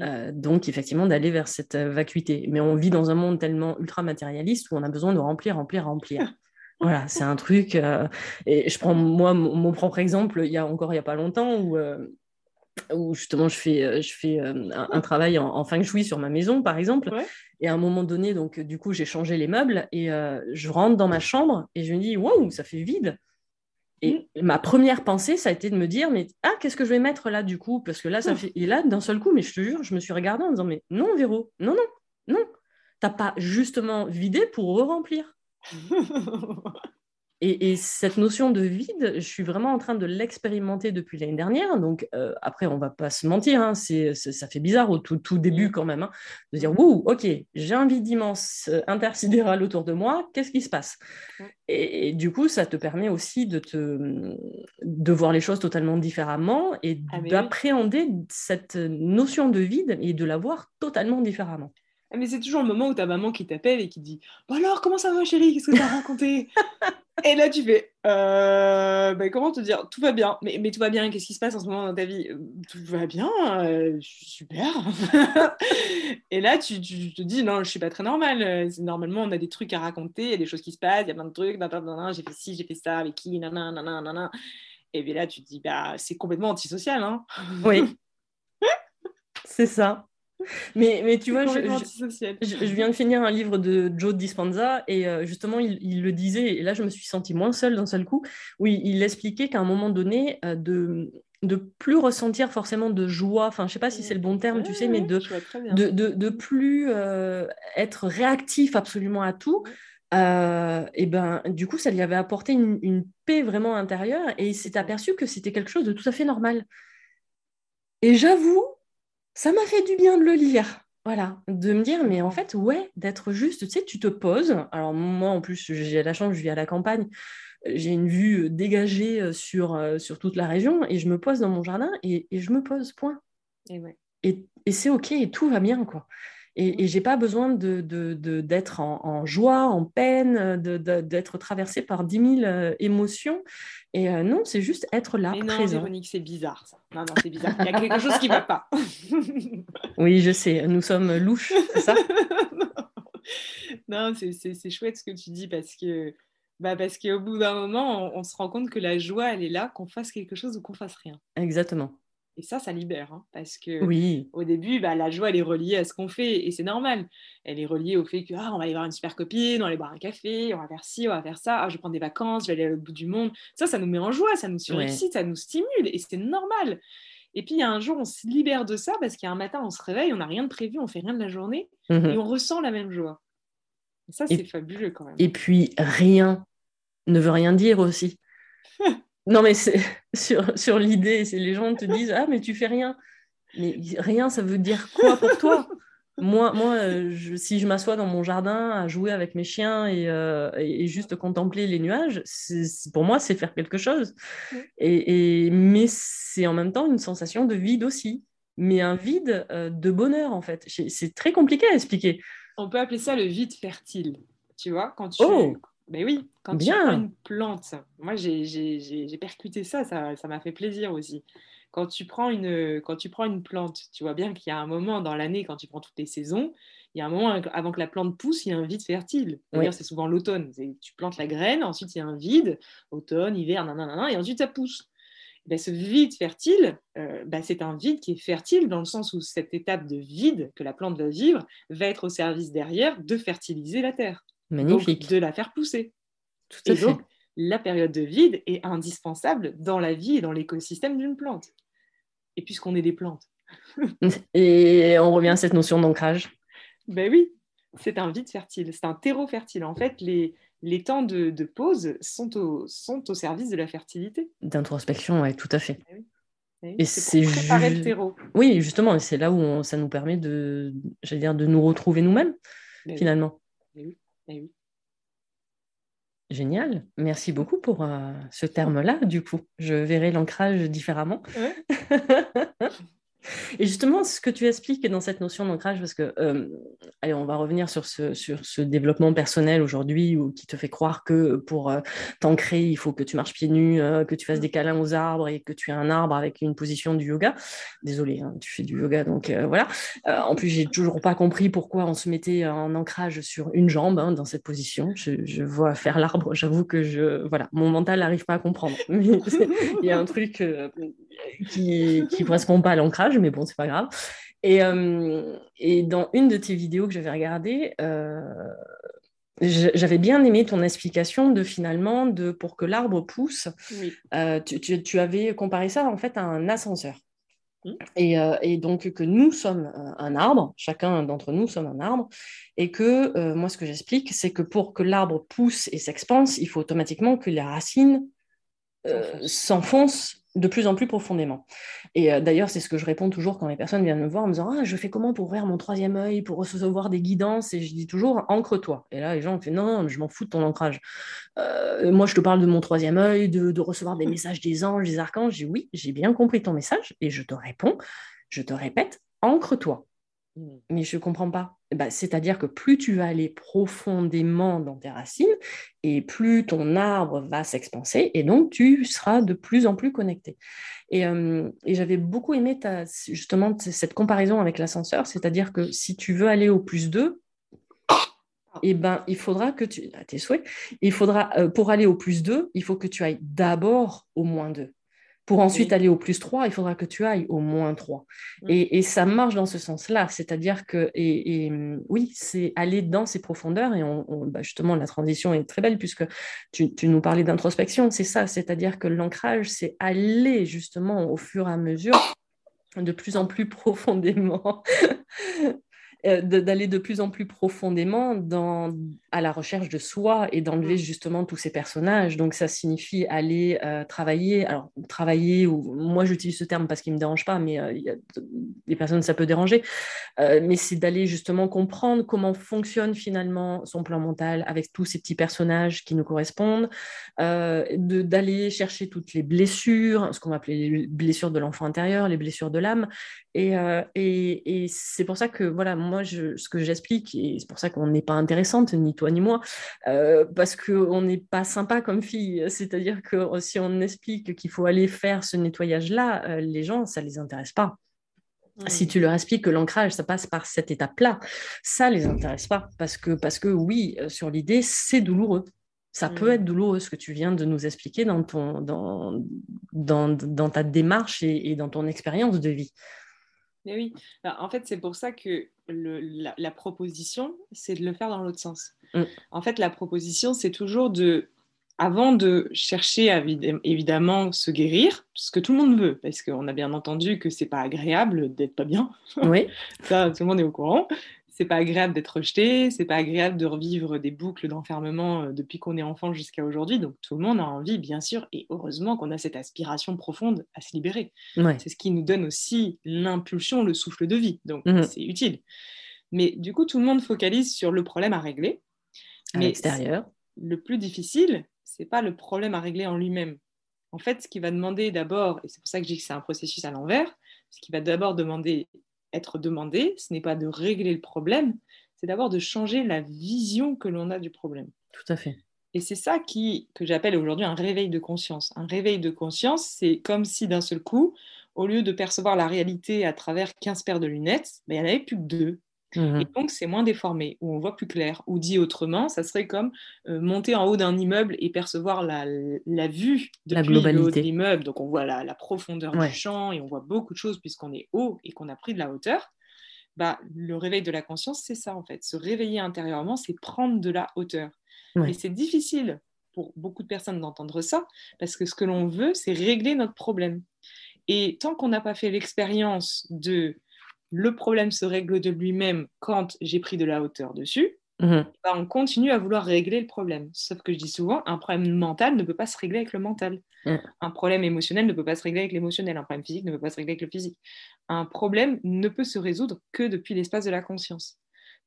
Euh, donc, effectivement, d'aller vers cette vacuité. Mais on vit dans un monde tellement ultra matérialiste où on a besoin de remplir, remplir, remplir. Voilà, c'est un truc. Euh, et je prends moi mon, propre exemple. Il y a encore il y a pas longtemps où euh, où justement je fais, euh, je fais euh, un, travail en, en, feng shui sur ma maison, par exemple. Et à un moment donné, donc du coup, j'ai changé les meubles et euh, je rentre dans ma chambre et je me dis, waouh, ça fait vide. Et mm. ma première pensée, ça a été de me dire, mais ah, qu'est-ce que je vais mettre là du coup? Parce que là, ça fait. Et là, d'un seul coup, mais je te jure, je me suis regardée en disant, mais non, Véro, non, non, non, t'as pas justement vidé pour re-remplir. Et, cette notion de vide, je suis vraiment en train de l'expérimenter depuis l'année dernière. Donc, euh, après, on va pas se mentir, hein, c'est, ça fait bizarre au tout, tout début quand même, hein, de dire, wouh, ok, j'ai un vide immense euh, intersidéral autour de moi, qu'est-ce qui se passe? Et, du coup, ça te permet aussi de, te, de voir les choses totalement différemment et ah, d'appréhender cette notion de vide et de la voir totalement différemment. Ah, mais c'est toujours le moment où ta maman qui t'appelle et qui dit bon alors comment ça va chérie? Qu'est-ce que tu as raconté et là tu fais euh, bah, comment te dire? Tout va bien. Mais, mais tout va bien. Qu'est-ce qui se passe en ce moment dans ta vie? Euh, tout va bien euh, je suis super. Et là tu, tu, te dis non je suis pas très normale. Normalement on a des trucs à raconter. Il y a des choses qui se passent. Il y a plein de trucs. J'ai fait ci j'ai fait ça. Avec qui? Nanana, et bien là tu te dis bah c'est complètement antisocial hein. Oui. C'est ça mais, mais tu vois, je, viens de finir un livre de Joe Dispenza et euh, justement, il, le disait, et là, je me suis sentie moins seule d'un seul coup, où il, expliquait qu'à un moment donné, euh, de de plus ressentir forcément de joie, enfin je sais pas si c'est le bon terme, tu sais, mais de, de, de, plus euh, être réactif absolument à tout, et ben du coup ça lui avait apporté une, une paix vraiment intérieure et il s'est aperçu que c'était quelque chose de tout à fait normal. Et j'avoue ça m'a fait du bien de le lire. Voilà, de me dire, mais en fait, ouais, d'être juste, tu sais, tu te poses. Alors, moi, en plus, j'ai la chance, je vis à la campagne, j'ai une vue dégagée euh, sur, euh, sur toute la région et je me pose dans mon jardin et, je me pose, point. Et, et, et c'est OK et tout va bien, quoi. Et, et j'ai pas besoin de, d'être en, joie, en peine, d'être traversée par dix mille euh, émotions. Et euh, non, c'est juste être là, Mais non, présent. Véronique, c'est bizarre ça. Non, non, c'est bizarre. Il y a quelque chose qui va pas. oui, je sais. Nous sommes louches, c'est ça? Non, c'est chouette ce que tu dis parce que bah parce qu'au bout d'un moment, on, se rend compte que la joie, elle est là, qu'on fasse quelque chose ou qu'on fasse rien. Exactement. Et ça, ça libère, hein, parce que oui. au début, bah, la joie, elle est reliée à ce qu'on fait, et c'est normal. Elle est reliée au fait que ah, on va aller voir une super copine, on va aller boire un café, on va faire ci, on va faire ça, ah, je vais prendre des vacances, je vais aller à l'autre bout du monde. Ça, ça nous met en joie, ça nous surexcite, ça nous stimule, et c'est normal. Et puis, il y a un jour, on se libère de ça, parce qu'il y a un matin, on se réveille, on n'a rien de prévu, on fait rien de la journée, mmh et on ressent la même joie. Et ça, c'est fabuleux quand même. Et puis, rien ne veut rien dire aussi. Non, mais c'est sur, sur l'idée, c'est les gens te disent Ah, mais tu fais rien. Mais rien, ça veut dire quoi pour toi? Moi, moi euh, si je m'assois dans mon jardin à jouer avec mes chiens et, euh, et juste contempler les nuages, pour moi, c'est faire quelque chose. Et, et mais c'est en même temps une sensation de vide aussi, mais un vide euh, de bonheur, en fait. C'est très compliqué à expliquer. On peut appeler ça le vide fertile. Tu vois, quand tu, oh mais oui, quand tu prends une plante, moi j'ai percuté ça, ça m'a fait plaisir aussi. Quand tu, prends une, quand tu prends une plante, tu vois bien qu'il y a un moment dans l'année, quand tu prends toutes les saisons, il y a un moment avant que la plante pousse, il y a un vide fertile. D'ailleurs, c'est souvent l'automne. Tu plantes la graine, ensuite il y a un vide, automne, hiver, nanana, et ensuite ça pousse. Ben, ce vide fertile, euh, ben, c'est un vide qui est fertile dans le sens où cette étape de vide que la plante va vivre va être au service derrière de fertiliser la terre. Magnifique. de la faire pousser. Tout à et fait. donc, la période de vide est indispensable dans la vie et dans l'écosystème d'une plante. Et puisqu'on est des plantes. et on revient à cette notion d'ancrage. Ben oui, c'est un vide fertile, c'est un terreau fertile. En fait, les, les temps de, pause sont au, sont au service de la fertilité. D'introspection, oui, tout à fait. Eh eh et c'est préparer le terreau. Oui, justement, c'est là où ça nous permet de, dire, de nous retrouver nous-mêmes, eh finalement. Oui. Oui. Génial. Merci beaucoup pour euh, ce terme-là, du coup. Je verrai l'ancrage différemment. Et justement, ce que tu expliques dans cette notion d'ancrage, parce que, euh, allez, on va revenir sur ce, sur ce développement personnel aujourd'hui, qui te fait croire que pour euh, t'ancrer, il faut que tu marches pieds nus, euh, que tu fasses des câlins aux arbres et que tu aies un arbre avec une position du yoga. Désolé, hein, tu fais du yoga, donc voilà. en plus, j'ai toujours pas compris pourquoi on se mettait en ancrage sur une jambe hein, dans cette position. Je, vois faire l'arbre, j'avoue que je, voilà, mon mental n'arrive pas à comprendre. il y a un truc qui ne correspond pas à l'ancrage, mais bon, c'est pas grave. Et, euh, et, dans une de tes vidéos que j'avais regardées, euh, j'avais bien aimé ton explication de finalement, de, pour que l'arbre pousse, euh, tu, tu, avais comparé ça en fait à un ascenseur. Mmh. Et, et, donc que nous sommes un arbre, chacun d'entre nous sommes un arbre, et que moi ce que j'explique, c'est que pour que l'arbre pousse et s'expanse, il faut automatiquement que les racines s'enfoncent de plus en plus profondément. Et euh, d'ailleurs, c'est ce que je réponds toujours quand les personnes viennent me voir en me disant Ah, je fais comment pour ouvrir mon troisième œil, pour recevoir des guidances? Et je dis toujours Ancre-toi. Et là, les gens me disent Non, je m'en fous de ton ancrage. Euh, moi, je te parle de mon troisième œil, de, recevoir des messages des anges, des archanges. Je dis Oui, j'ai bien compris ton message et je te réponds, je te répète Ancre-toi. Mmh. Mais je ne comprends pas. Bah, c'est-à-dire que plus tu vas aller profondément dans tes racines, et plus ton arbre va s'expanser, et donc tu seras de plus en plus connecté. Et, euh, j'avais beaucoup aimé ta, justement cette comparaison avec l'ascenseur, c'est-à-dire que si tu veux aller au plus 2, eh ben, il faudra que tu, à tes souhaits, il faudra, euh, pour aller au plus 2, il faut que tu ailles d'abord au moins 2. Pour ensuite aller au plus 3, il faudra que tu ailles au moins 3. Mm. Et, ça marche dans ce sens-là. C'est-à-dire que, et, oui, c'est aller dans ces profondeurs. Et on, bah, justement, la transition est très belle puisque tu, tu nous parlais d'introspection. C'est ça. C'est-à-dire que l'ancrage, c'est aller justement au fur et à mesure de plus en plus profondément euh, d'aller de plus en plus profondément dans, à la recherche de soi et d'enlever mm. justement tous ces personnages. Donc ça signifie aller euh, travailler, alors travailler, ou moi j'utilise ce terme parce qu'il ne me dérange pas, mais euh, il y a des personnes ça peut déranger, mais c'est d'aller justement comprendre comment fonctionne finalement son plan mental avec tous ces petits personnages qui nous correspondent, d'aller chercher toutes les blessures, ce qu'on va appeler les blessures de l'enfant intérieur, les blessures de l'âme. Et, et, et c'est pour ça que voilà, moi, ce que j'explique, et c'est pour ça qu'on n'est pas intéressante, ni toi ni moi, euh, parce qu'on n'est pas sympa comme fille. C'est-à-dire que si on explique qu'il faut aller faire ce nettoyage-là, euh, les gens, ça ne les intéresse pas. Si tu leur expliques que l'ancrage, ça passe par cette étape-là, ça ne les intéresse pas. Parce que, parce que oui, euh, sur l'idée, c'est douloureux. Ça peut être douloureux, ce que tu viens de nous expliquer dans, ton, dans, dans, dans ta démarche et, et dans ton expérience de vie. Mais oui, bah, en fait, c'est pour ça que la, proposition, c'est de le faire dans l'autre sens. Mm. En fait, la proposition, c'est toujours de, avant de chercher à évidemment se guérir, ce que tout le monde veut, parce qu'on a bien entendu que c'est pas agréable d'être pas bien. Oui. ça, tout le monde est au courant c'est pas agréable d'être rejeté, c'est pas agréable de revivre des boucles d'enfermement euh, depuis qu'on est enfant jusqu'à aujourd'hui. Donc tout le monde a envie, bien sûr, et heureusement qu'on a cette aspiration profonde à se libérer. C'est ce qui nous donne aussi l'impulsion, le souffle de vie. Donc mmh c'est utile. Mais du coup, tout le monde focalise sur le problème à régler. À l'extérieur. Le plus difficile, c'est pas le problème à régler en lui-même. En fait, ce qui va demander d'abord, et c'est pour ça que je dis que c'est un processus à l'envers, ce qui va d'abord demander être demandé, ce n'est pas de régler le problème, c'est d'abord de changer la vision que l'on a du problème. Tout à fait. Et c'est ça qui, que j'appelle aujourd'hui un réveil de conscience. Un réveil de conscience, c'est comme si d'un seul coup, au lieu de percevoir la réalité à travers 15 paires de lunettes, ben, il n'y en avait plus que deux. Mmh et donc, c'est moins déformé, ou on voit plus clair. Ou dit autrement, ça serait comme euh, monter en haut d'un immeuble et percevoir la, la vue depuis la globalité. le haut de l'immeuble. Donc, on voit la, la profondeur du champ et on voit beaucoup de choses puisqu'on est haut et qu'on a pris de la hauteur. Bah, le réveil de la conscience, c'est ça en fait. Se réveiller intérieurement, c'est prendre de la hauteur. Et c'est difficile pour beaucoup de personnes d'entendre ça parce que ce que l'on veut, c'est régler notre problème. Et tant qu'on n'a pas fait l'expérience de le problème se règle de lui-même quand j'ai pris de la hauteur dessus, mhm. bah, on continue à vouloir régler le problème. Sauf que je dis souvent, un problème mental ne peut pas se régler avec le mental. Un problème émotionnel ne peut pas se régler avec l'émotionnel. Un problème physique ne peut pas se régler avec le physique. Un problème ne peut se résoudre que depuis l'espace de la conscience.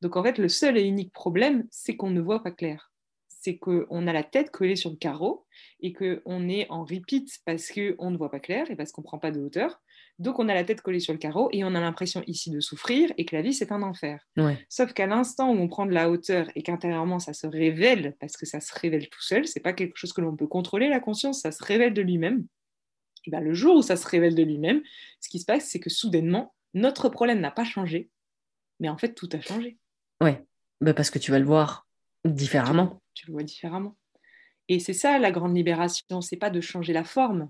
Donc en fait, le seul et unique problème, c'est qu'on ne voit pas clair. C'est qu'on a la tête collée sur le carreau et qu'on est en repeat parce qu'on ne voit pas clair et parce qu'on ne prend pas de hauteur. Donc on a la tête collée sur le carreau et on a l'impression ici de souffrir et que la vie c'est un enfer. Sauf qu'à l'instant où on prend de la hauteur et qu'intérieurement ça se révèle, parce que ça se révèle tout seul, c'est pas quelque chose que l'on peut contrôler, la conscience, ça se révèle de lui-même. Ben, le jour où ça se révèle de lui-même, ce qui se passe, c'est que soudainement, notre problème n'a pas changé, mais en fait tout a changé. Oui, bah, parce que tu vas le voir différemment. Tu le vois différemment. Et c'est ça la grande libération, c'est pas de changer la forme,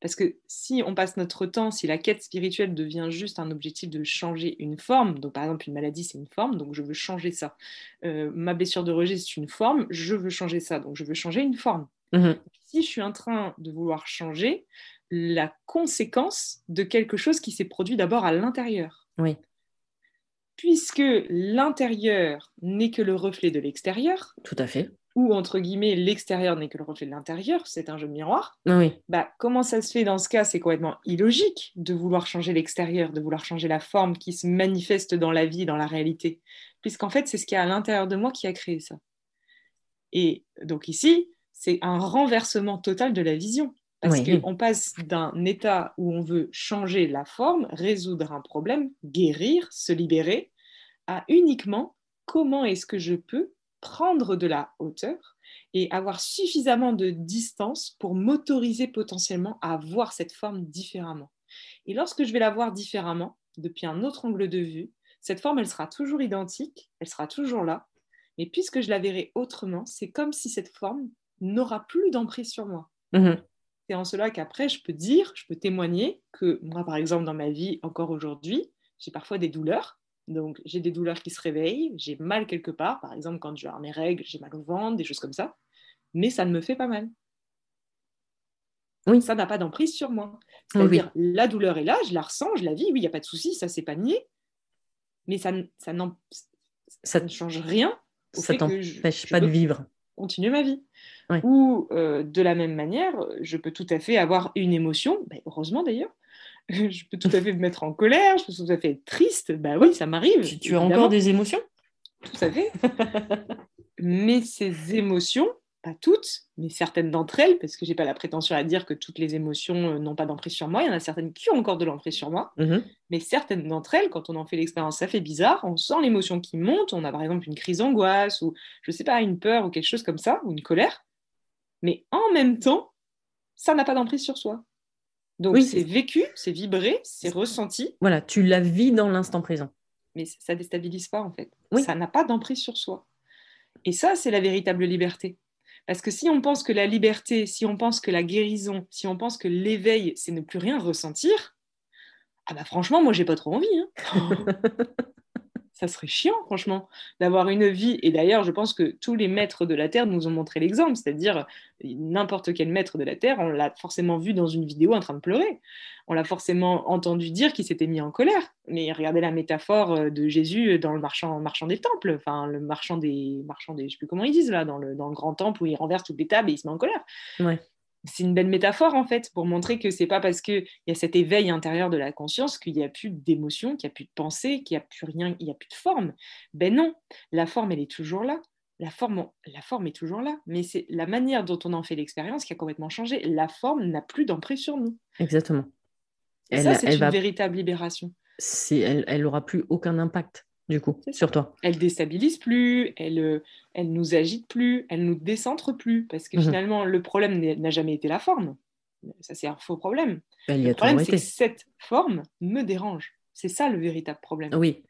parce que si on passe notre temps, si la quête spirituelle devient juste un objectif de changer une forme, donc par exemple une maladie c'est une forme, donc je veux changer ça. Euh, ma blessure de rejet c'est une forme, je veux changer ça, donc je veux changer une forme. Mhm. Si je suis en train de vouloir changer la conséquence de quelque chose qui s'est produit d'abord à l'intérieur. Oui. Puisque l'intérieur n'est que le reflet de l'extérieur. Tout à fait ou entre guillemets l'extérieur n'est que le reflet de l'intérieur, c'est un jeu de miroir, oui. bah, comment ça se fait dans ce cas? C'est complètement illogique de vouloir changer l'extérieur, de vouloir changer la forme qui se manifeste dans la vie, dans la réalité, puisqu'en fait c'est ce qui est à l'intérieur de moi qui a créé ça. Et donc ici, c'est un renversement total de la vision. Parce qu'on passe d'un état où on veut changer la forme, résoudre un problème, guérir, se libérer, à uniquement comment est-ce que je peux prendre de la hauteur et avoir suffisamment de distance pour m'autoriser potentiellement à voir cette forme différemment. Et lorsque je vais la voir différemment, depuis un autre angle de vue, cette forme, elle sera toujours identique, elle sera toujours là, mais puisque je la verrai autrement, c'est comme si cette forme n'aura plus d'emprise sur moi. Mhm. C'est en cela qu'après, je peux dire, je peux témoigner que moi, par exemple, dans ma vie, encore aujourd'hui, j'ai parfois des douleurs, donc, j'ai des douleurs qui se réveillent, j'ai mal quelque part, par exemple, quand je vais mes règles, j'ai mal au ventre, des choses comme ça, mais ça ne me fait pas mal. Oui. Ça n'a pas d'emprise sur moi. C'est-à-dire, la douleur est là, je la ressens, je la vis, oui, il n'y a pas de souci, ça c'est pas nié, mais ça, ça, ça, ne change rien au ça t'empêche pas de vivre. Continuer ma vie. Ou euh, de la même manière, je peux tout à fait avoir une émotion, ben, heureusement d'ailleurs, je peux tout à fait me mettre en colère, je peux tout à fait être triste. Bah oui, ça m'arrive. Tu, as encore des émotions? Tout à fait. mais ces émotions, pas toutes, mais certaines d'entre elles, parce que j'ai pas la prétention à dire que toutes les émotions euh, n'ont pas d'emprise sur moi, il y en a certaines qui ont encore de l'emprise sur moi, mhm. mais certaines d'entre elles, quand on en fait l'expérience, ça fait bizarre, on sent l'émotion qui monte, on a par exemple une crise d'angoisse, ou je sais pas, une peur, ou quelque chose comme ça, ou une colère, mais en même temps, ça n'a pas d'emprise sur soi. Donc c'est vécu, c'est vibré, c'est ressenti. Voilà, tu la vis dans l'instant présent. Mais ça déstabilise pas en fait. Ça n'a pas d'emprise sur soi. Et ça, c'est la véritable liberté. Parce que si on pense que la liberté, si on pense que la guérison, si on pense que l'éveil, c'est ne plus rien ressentir, ah bah franchement, moi j'ai pas trop envie. Hein. ça serait chiant, franchement, d'avoir une vie. Et d'ailleurs, je pense que tous les maîtres de la Terre nous ont montré l'exemple, c'est-à-dire n'importe quel maître de la Terre, on l'a forcément vu dans une vidéo en train de pleurer. On l'a forcément entendu dire qu'il s'était mis en colère. Mais regardez la métaphore euh, de Jésus dans le marchand, des temples, enfin le marchand des, marchand des, je sais plus comment ils disent là, dans le, dans le grand temple où il renverse toutes les tables et il se met en colère. Ouais c'est une belle métaphore en fait pour montrer que c'est pas parce qu'il y a cet éveil intérieur de la conscience qu'il n'y a plus d'émotion, qu'il n'y a plus de pensée, qu'il n'y a plus rien, il n'y a plus de forme. Ben non, la forme elle est toujours là. La forme, la forme est toujours là, mais c'est la manière dont on en fait l'expérience qui a complètement changé. La forme n'a plus d'emprise sur nous. Exactement. Et ça, c'est une véritable libération. Elle, elle aura plus aucun impact du coup, sur toi. Elle déstabilise plus, elle, euh, elle nous agite plus, elle nous décentre plus, parce que mhm. finalement, le problème n'a jamais été la forme. Ça, c'est un faux problème. Ben, le problème, c'est que cette forme me dérange. C'est ça le véritable problème. Oui.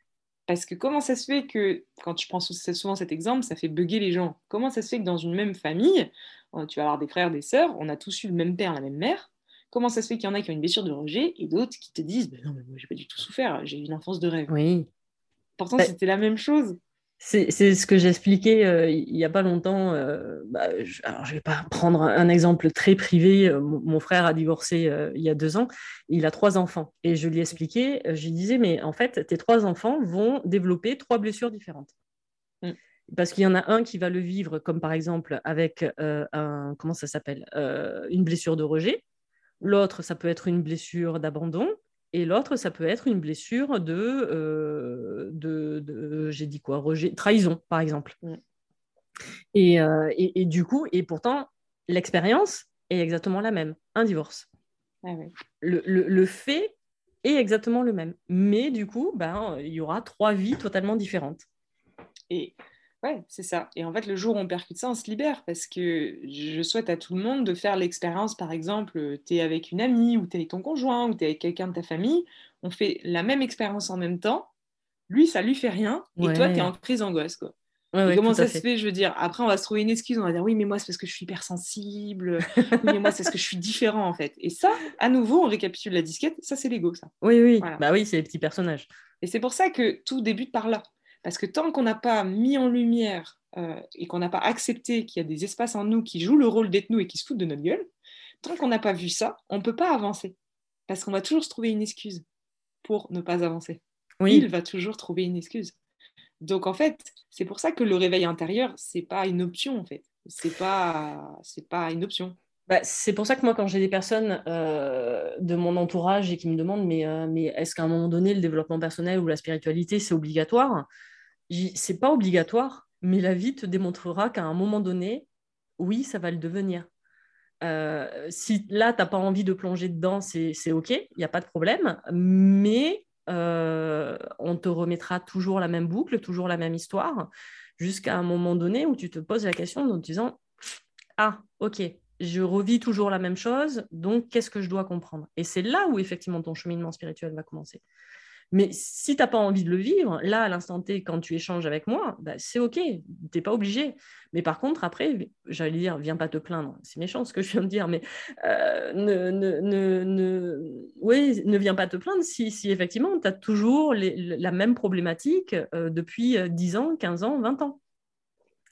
Parce que comment ça se fait que, quand je prends souvent cet exemple, ça fait bugger les gens? Comment ça se fait que dans une même famille, euh, tu vas avoir des frères, des sœurs, on a tous eu le même père, la même mère. Comment ça se fait qu'il y en a qui ont une blessure de rejet et d'autres qui te disent ben Non, mais moi, j'ai pas du tout souffert, j'ai eu une enfance de rêve. Oui. Pourtant, bah c'était la même chose. C'est ce que j'expliquais euh, il n'y a pas longtemps. Euh, bah, je, alors, je vais pas prendre un, exemple très privé. Euh, mon, frère a divorcé il y a deux ans. Il a trois enfants. Et je lui ai expliqué, je lui disais, mais en fait, tes trois enfants vont développer trois blessures différentes. Mm. Parce qu'il y en a un qui va le vivre, comme par exemple avec un, comment ça s'appelle, une blessure de rejet. L'autre, ça peut être une blessure d'abandon. Et l'autre, ça peut être une blessure de, euh, de, j'ai dit quoi, rejet, trahison, par exemple. Mm. Euh, et, et, du coup, et pourtant, l'expérience est exactement la même, un divorce. Ah le, le, le, fait est exactement le même. Mais du coup, ben, il y aura trois vies totalement différentes. Et Ouais, c'est ça. Et en fait, le jour où on percute ça, on se libère parce que je souhaite à tout le monde de faire l'expérience, par exemple, tu es avec une amie ou tu es avec ton conjoint ou tu es avec quelqu'un de ta famille, on fait la même expérience en même temps. Lui, ça lui fait rien et toi, tu es en crise angoisse. Quoi. comment ça se fait Je veux dire, après, on va se trouver une excuse, on va dire oui, mais moi, c'est parce que je suis hypersensible, oui, mais moi, c'est parce que je suis différent en fait. Et ça, à nouveau, on récapitule la disquette, ça, c'est l'ego, ça. Oui, oui, bah oui, c'est les petits personnages. Et c'est pour ça que tout débute par là. Parce que tant qu'on n'a pas mis en lumière euh, et qu'on n'a pas accepté qu'il y a des espaces en nous qui jouent le rôle d'être nous et qui se foutent de notre gueule, tant qu'on n'a pas vu ça, on ne peut pas avancer. Parce qu'on va toujours se trouver une excuse pour ne pas avancer. Oui. Il va toujours trouver une excuse. Donc en fait, c'est pour ça que le réveil intérieur, c'est pas une option en fait. C'est pas, c'est pas une option. Bah, c'est pour ça que moi, quand j'ai des personnes euh, de mon entourage et qui me demandent, mais, euh, mais est-ce qu'à un moment donné, le développement personnel ou la spiritualité, c'est obligatoire? C'est pas obligatoire, mais la vie te démontrera qu'à un moment donné, oui, ça va le devenir. Euh, si là, tu n'as pas envie de plonger dedans, c'est OK, il n'y a pas de problème, mais on te remettra toujours la même boucle, toujours la même histoire, jusqu'à un moment donné où tu te poses la question en te disant, ah, OK, je revis toujours la même chose, donc qu'est-ce que je dois comprendre? Et c'est là où effectivement ton cheminement spirituel va commencer. Mais si tu n'as pas envie de le vivre, là, à l'instant T, quand tu échanges avec moi, bah, c'est OK, tu n'es pas obligé. Mais par contre, après, j'allais dire, viens pas te plaindre. C'est méchant ce que je viens de dire, mais euh, ne, ne, ne, oui, ne viens pas te plaindre si, si effectivement, tu as toujours la même problématique euh, depuis 10 euh, ans, 15 ans, 20 ans.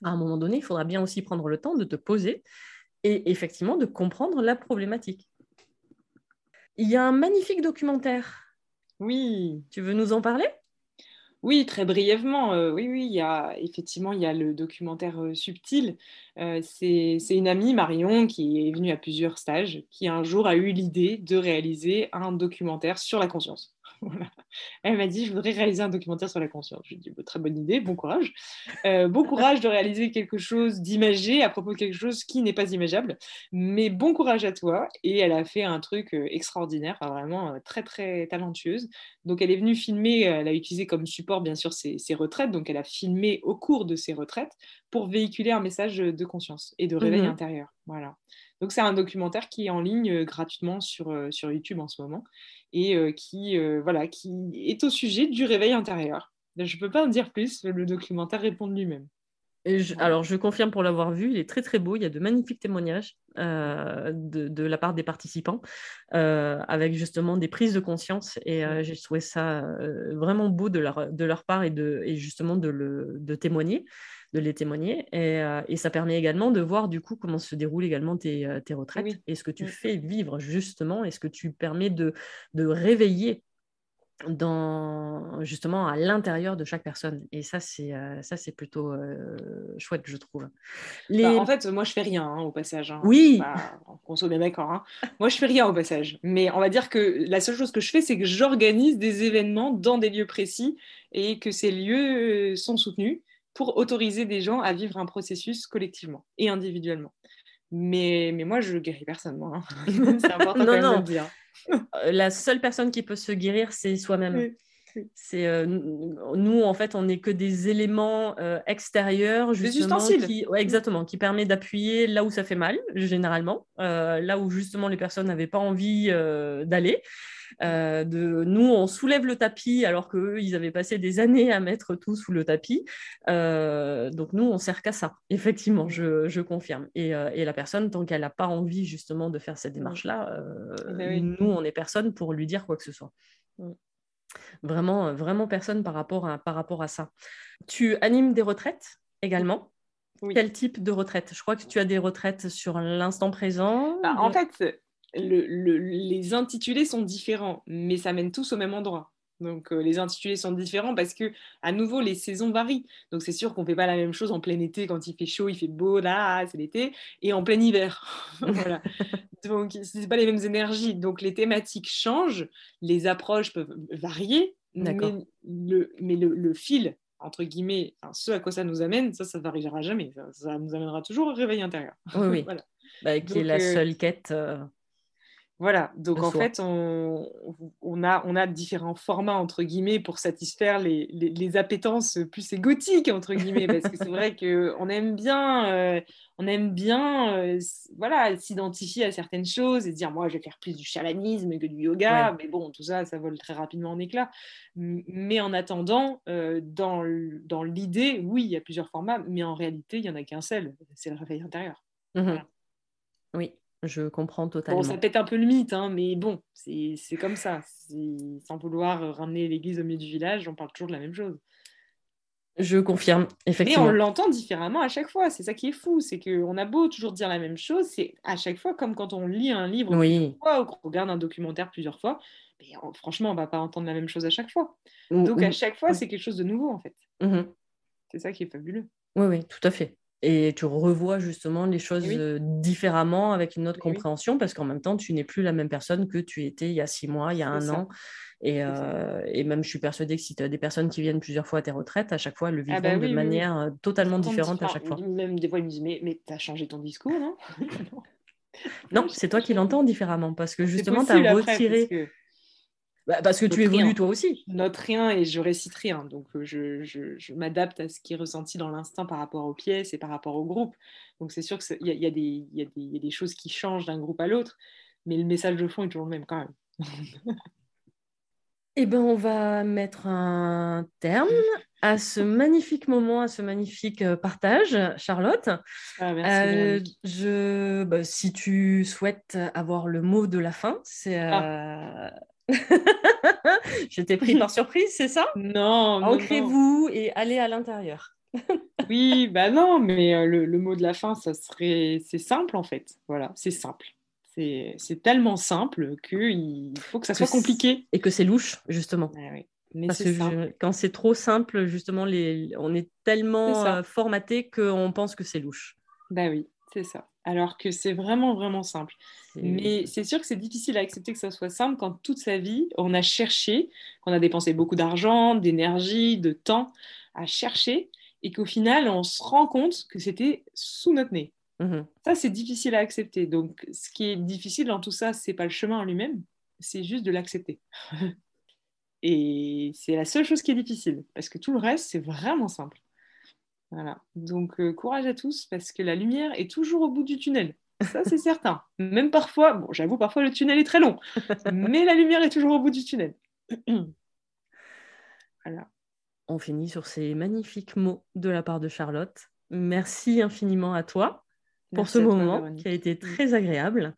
À un moment donné, il faudra bien aussi prendre le temps de te poser et effectivement de comprendre la problématique. Il y a un magnifique documentaire. Oui. Tu veux nous en parler? Oui, très brièvement. Euh, oui, oui, il y a effectivement il y a le documentaire euh, Subtil. Euh, c'est une amie, Marion, qui est venue à plusieurs stages, qui un jour a eu l'idée de réaliser un documentaire sur la conscience. Elle m'a dit, je voudrais réaliser un documentaire sur la conscience. Je lui ai dit, bah, très bonne idée, bon courage. Euh, bon courage de réaliser quelque chose d'imagé à propos de quelque chose qui n'est pas imageable. Mais bon courage à toi. Et elle a fait un truc euh, extraordinaire, vraiment euh, très, très talentueuse. Donc, elle est venue filmer, elle a utilisé comme support, bien sûr, ses, retraites. Donc, elle a filmé au cours de ses retraites pour véhiculer un message de conscience et de réveil mhm. intérieur. Voilà. Donc, c'est un documentaire qui est en ligne gratuitement sur, sur YouTube en ce moment et euh, qui, euh, voilà, qui est au sujet du réveil intérieur. Je ne peux pas en dire plus, le documentaire répond lui-même. alors, je confirme pour l'avoir vu, il est très très beau. Il y a de magnifiques témoignages euh, de, la part des participants, avec justement des prises de conscience. Et j'ai trouvé ça vraiment beau de leur, de leur part et, de, justement de, le, de témoigner de les témoigner. Euh, et, ça permet également de voir du coup comment se déroulent également tes, euh, retraites et ce que tu mm. fais vivre justement et ce que tu permets de, de réveiller dans justement à l'intérieur de chaque personne et ça c'est euh, ça c'est plutôt chouette je trouve bah, en fait moi je fais rien hein, au passage hein. oui bah, on soit bien d'accord hein. moi je fais rien au passage mais on va dire que la seule chose que je fais c'est que j'organise des événements dans des lieux précis et que ces lieux sont soutenus pour autoriser des gens à vivre un processus collectivement et individuellement. Mais, mais moi, je guéris personne, moi. Hein. c'est important non, non. de dire. Euh, la seule personne qui peut se guérir, c'est soi-même. C'est euh, nous en fait, on n'est que des éléments euh, extérieurs, justement, qui, exactement, qui permet d'appuyer là où ça fait mal, généralement, là où justement les personnes n'avaient pas envie d'aller. Euh, de, nous, on soulève le tapis alors qu'eux, ils avaient passé des années à mettre tout sous le tapis. Euh, donc nous, on sert qu'à ça. Effectivement, je, confirme. Et, la personne, tant qu'elle n'a pas envie justement de faire cette démarche-là, eh ben nous, on n'est personne pour lui dire quoi que ce soit. Vraiment, vraiment personne par rapport à, par rapport à ça. Tu animes des retraites également? Quel type de retraite? Je crois que tu as des retraites sur l'instant présent. Bah, en fait, les intitulés sont différents, mais ça mène tous au même endroit. Donc euh, les intitulés sont différents parce que à nouveau les saisons varient. Donc c'est sûr qu'on fait pas la même chose en plein été quand il fait chaud, il fait beau là, c'est l'été, et en plein hiver. voilà. Donc c'est pas les mêmes énergies. Donc les thématiques changent, les approches peuvent varier, mais le, mais le fil entre guillemets, ce à quoi ça nous amène, ça, ça ne variera jamais. Ça, nous amènera toujours au réveil intérieur. Oui, oui. voilà. Bah, qui est la euh, seule quête. Euh, voilà, donc en fait, on, on, a, on a différents formats, entre guillemets, pour satisfaire les, les, appétences plus égotiques, entre guillemets, parce que c'est vrai qu'on aime bien, euh, on aime bien euh, voilà, s'identifier à certaines choses et dire, moi, je vais faire plus du chamanisme que du yoga, mais bon, tout ça, ça vole très rapidement en éclats. Mais en attendant, euh, dans, dans l'idée, oui, il y a plusieurs formats, mais en réalité, il n'y en a qu'un seul, c'est le réveil intérieur. Mmh oui. Je comprends totalement. Bon, ça pète un peu le mythe, hein, mais bon, c'est comme ça. Sans vouloir ramener l'église au milieu du village, on parle toujours de la même chose. Je confirme, effectivement. Mais on l'entend différemment à chaque fois. C'est ça qui est fou. C'est qu'on a beau toujours dire la même chose, c'est à chaque fois comme quand on lit un livre oui. fois ou qu'on regarde un documentaire plusieurs fois. Mais franchement, on va pas entendre la même chose à chaque fois. Donc à chaque fois, c'est quelque chose de nouveau en fait. Mmh c'est ça qui est fabuleux. Oui, oui, tout à fait et tu revois justement les choses différemment avec une autre compréhension parce qu'en même temps, tu n'es plus la même personne que tu étais il y a six mois, il y a un an. Et, et, même, je suis persuadée que si tu as des personnes qui viennent plusieurs fois à tes retraites, à chaque fois, elles le ah vivront bah de manière totalement différente à chaque fois. Même des fois, ils me disent Mais, mais tu as changé ton discours, non? Non, c'est toi qui l'entends différemment parce que justement, tu as retiré. Bah, parce que tu évolues toi aussi. Note rien et je récite rien. Donc euh, je, je, m'adapte à ce qui est ressenti dans l'instant par rapport aux pièces et par rapport au groupe. Donc c'est sûr qu'il y, y, y, y, a des choses qui changent d'un groupe à l'autre, mais le message de fond est toujours le même quand même. eh bien, on va mettre un terme à ce magnifique moment, à ce magnifique euh, partage, Charlotte. Ah, merci, euh, je, bah, si tu souhaites avoir le mot de la fin, c'est ah. Je t'ai pris par surprise, c'est ça? Non. Ancrez-vous et allez à l'intérieur. oui, bah non, mais euh, le, mot de la fin, ça serait, c'est simple en fait. Voilà, c'est simple. C'est tellement simple qu'il faut que ça soit compliqué. Et que c'est louche, justement. Ah Parce que quand c'est trop simple, justement, les... on est tellement euh, formaté qu'on pense que c'est louche. Bah oui, c'est ça alors que c'est vraiment, vraiment simple. Mais c'est sûr que c'est difficile à accepter que ça soit simple quand toute sa vie, on a cherché, qu'on a dépensé beaucoup d'argent, d'énergie, de temps à chercher, et qu'au final, on se rend compte que c'était sous notre nez. Mmh ça, c'est difficile à accepter. Donc, ce qui est difficile dans tout ça, c'est pas le chemin en lui-même, c'est juste de l'accepter. et c'est la seule chose qui est difficile, parce que tout le reste, c'est vraiment simple. Voilà. Donc euh, courage à tous parce que la lumière est toujours au bout du tunnel. Ça, c'est certain. Même parfois, bon, j'avoue, parfois le tunnel est très long, mais la lumière est toujours au bout du tunnel. voilà. On finit sur ces magnifiques mots de la part de Charlotte. Merci infiniment à toi pour ce moment qui a été mm. très agréable.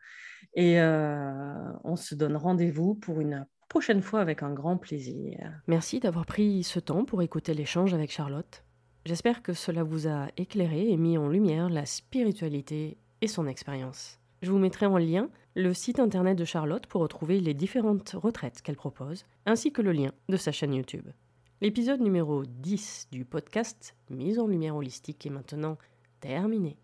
Et euh, on se donne rendez-vous pour une prochaine fois avec un grand plaisir. Merci d'avoir pris ce temps pour écouter l'échange avec Charlotte. J'espère que cela vous a éclairé et mis en lumière la spiritualité et son expérience. Je vous mettrai en lien le site internet de Charlotte pour retrouver les différentes retraites qu'elle propose, ainsi que le lien de sa chaîne YouTube. L'épisode numéro 10 du podcast Mise en lumière holistique est maintenant terminé.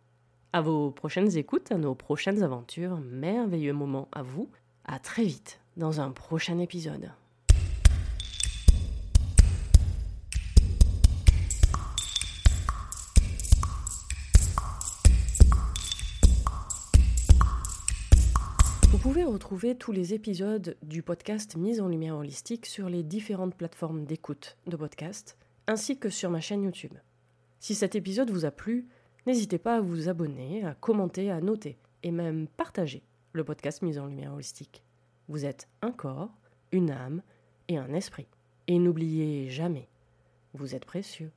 À vos prochaines écoutes, à nos prochaines aventures, merveilleux moments à vous. À très vite dans un prochain épisode. Retrouver tous les épisodes du podcast Mise en lumière holistique sur les différentes plateformes d'écoute de podcast, ainsi que sur ma chaîne YouTube. Si cet épisode vous a plu, n'hésitez pas à vous abonner, à commenter, à noter et même partager le podcast Mise en lumière holistique. Vous êtes un corps, une âme et un esprit. Et n'oubliez jamais, vous êtes précieux.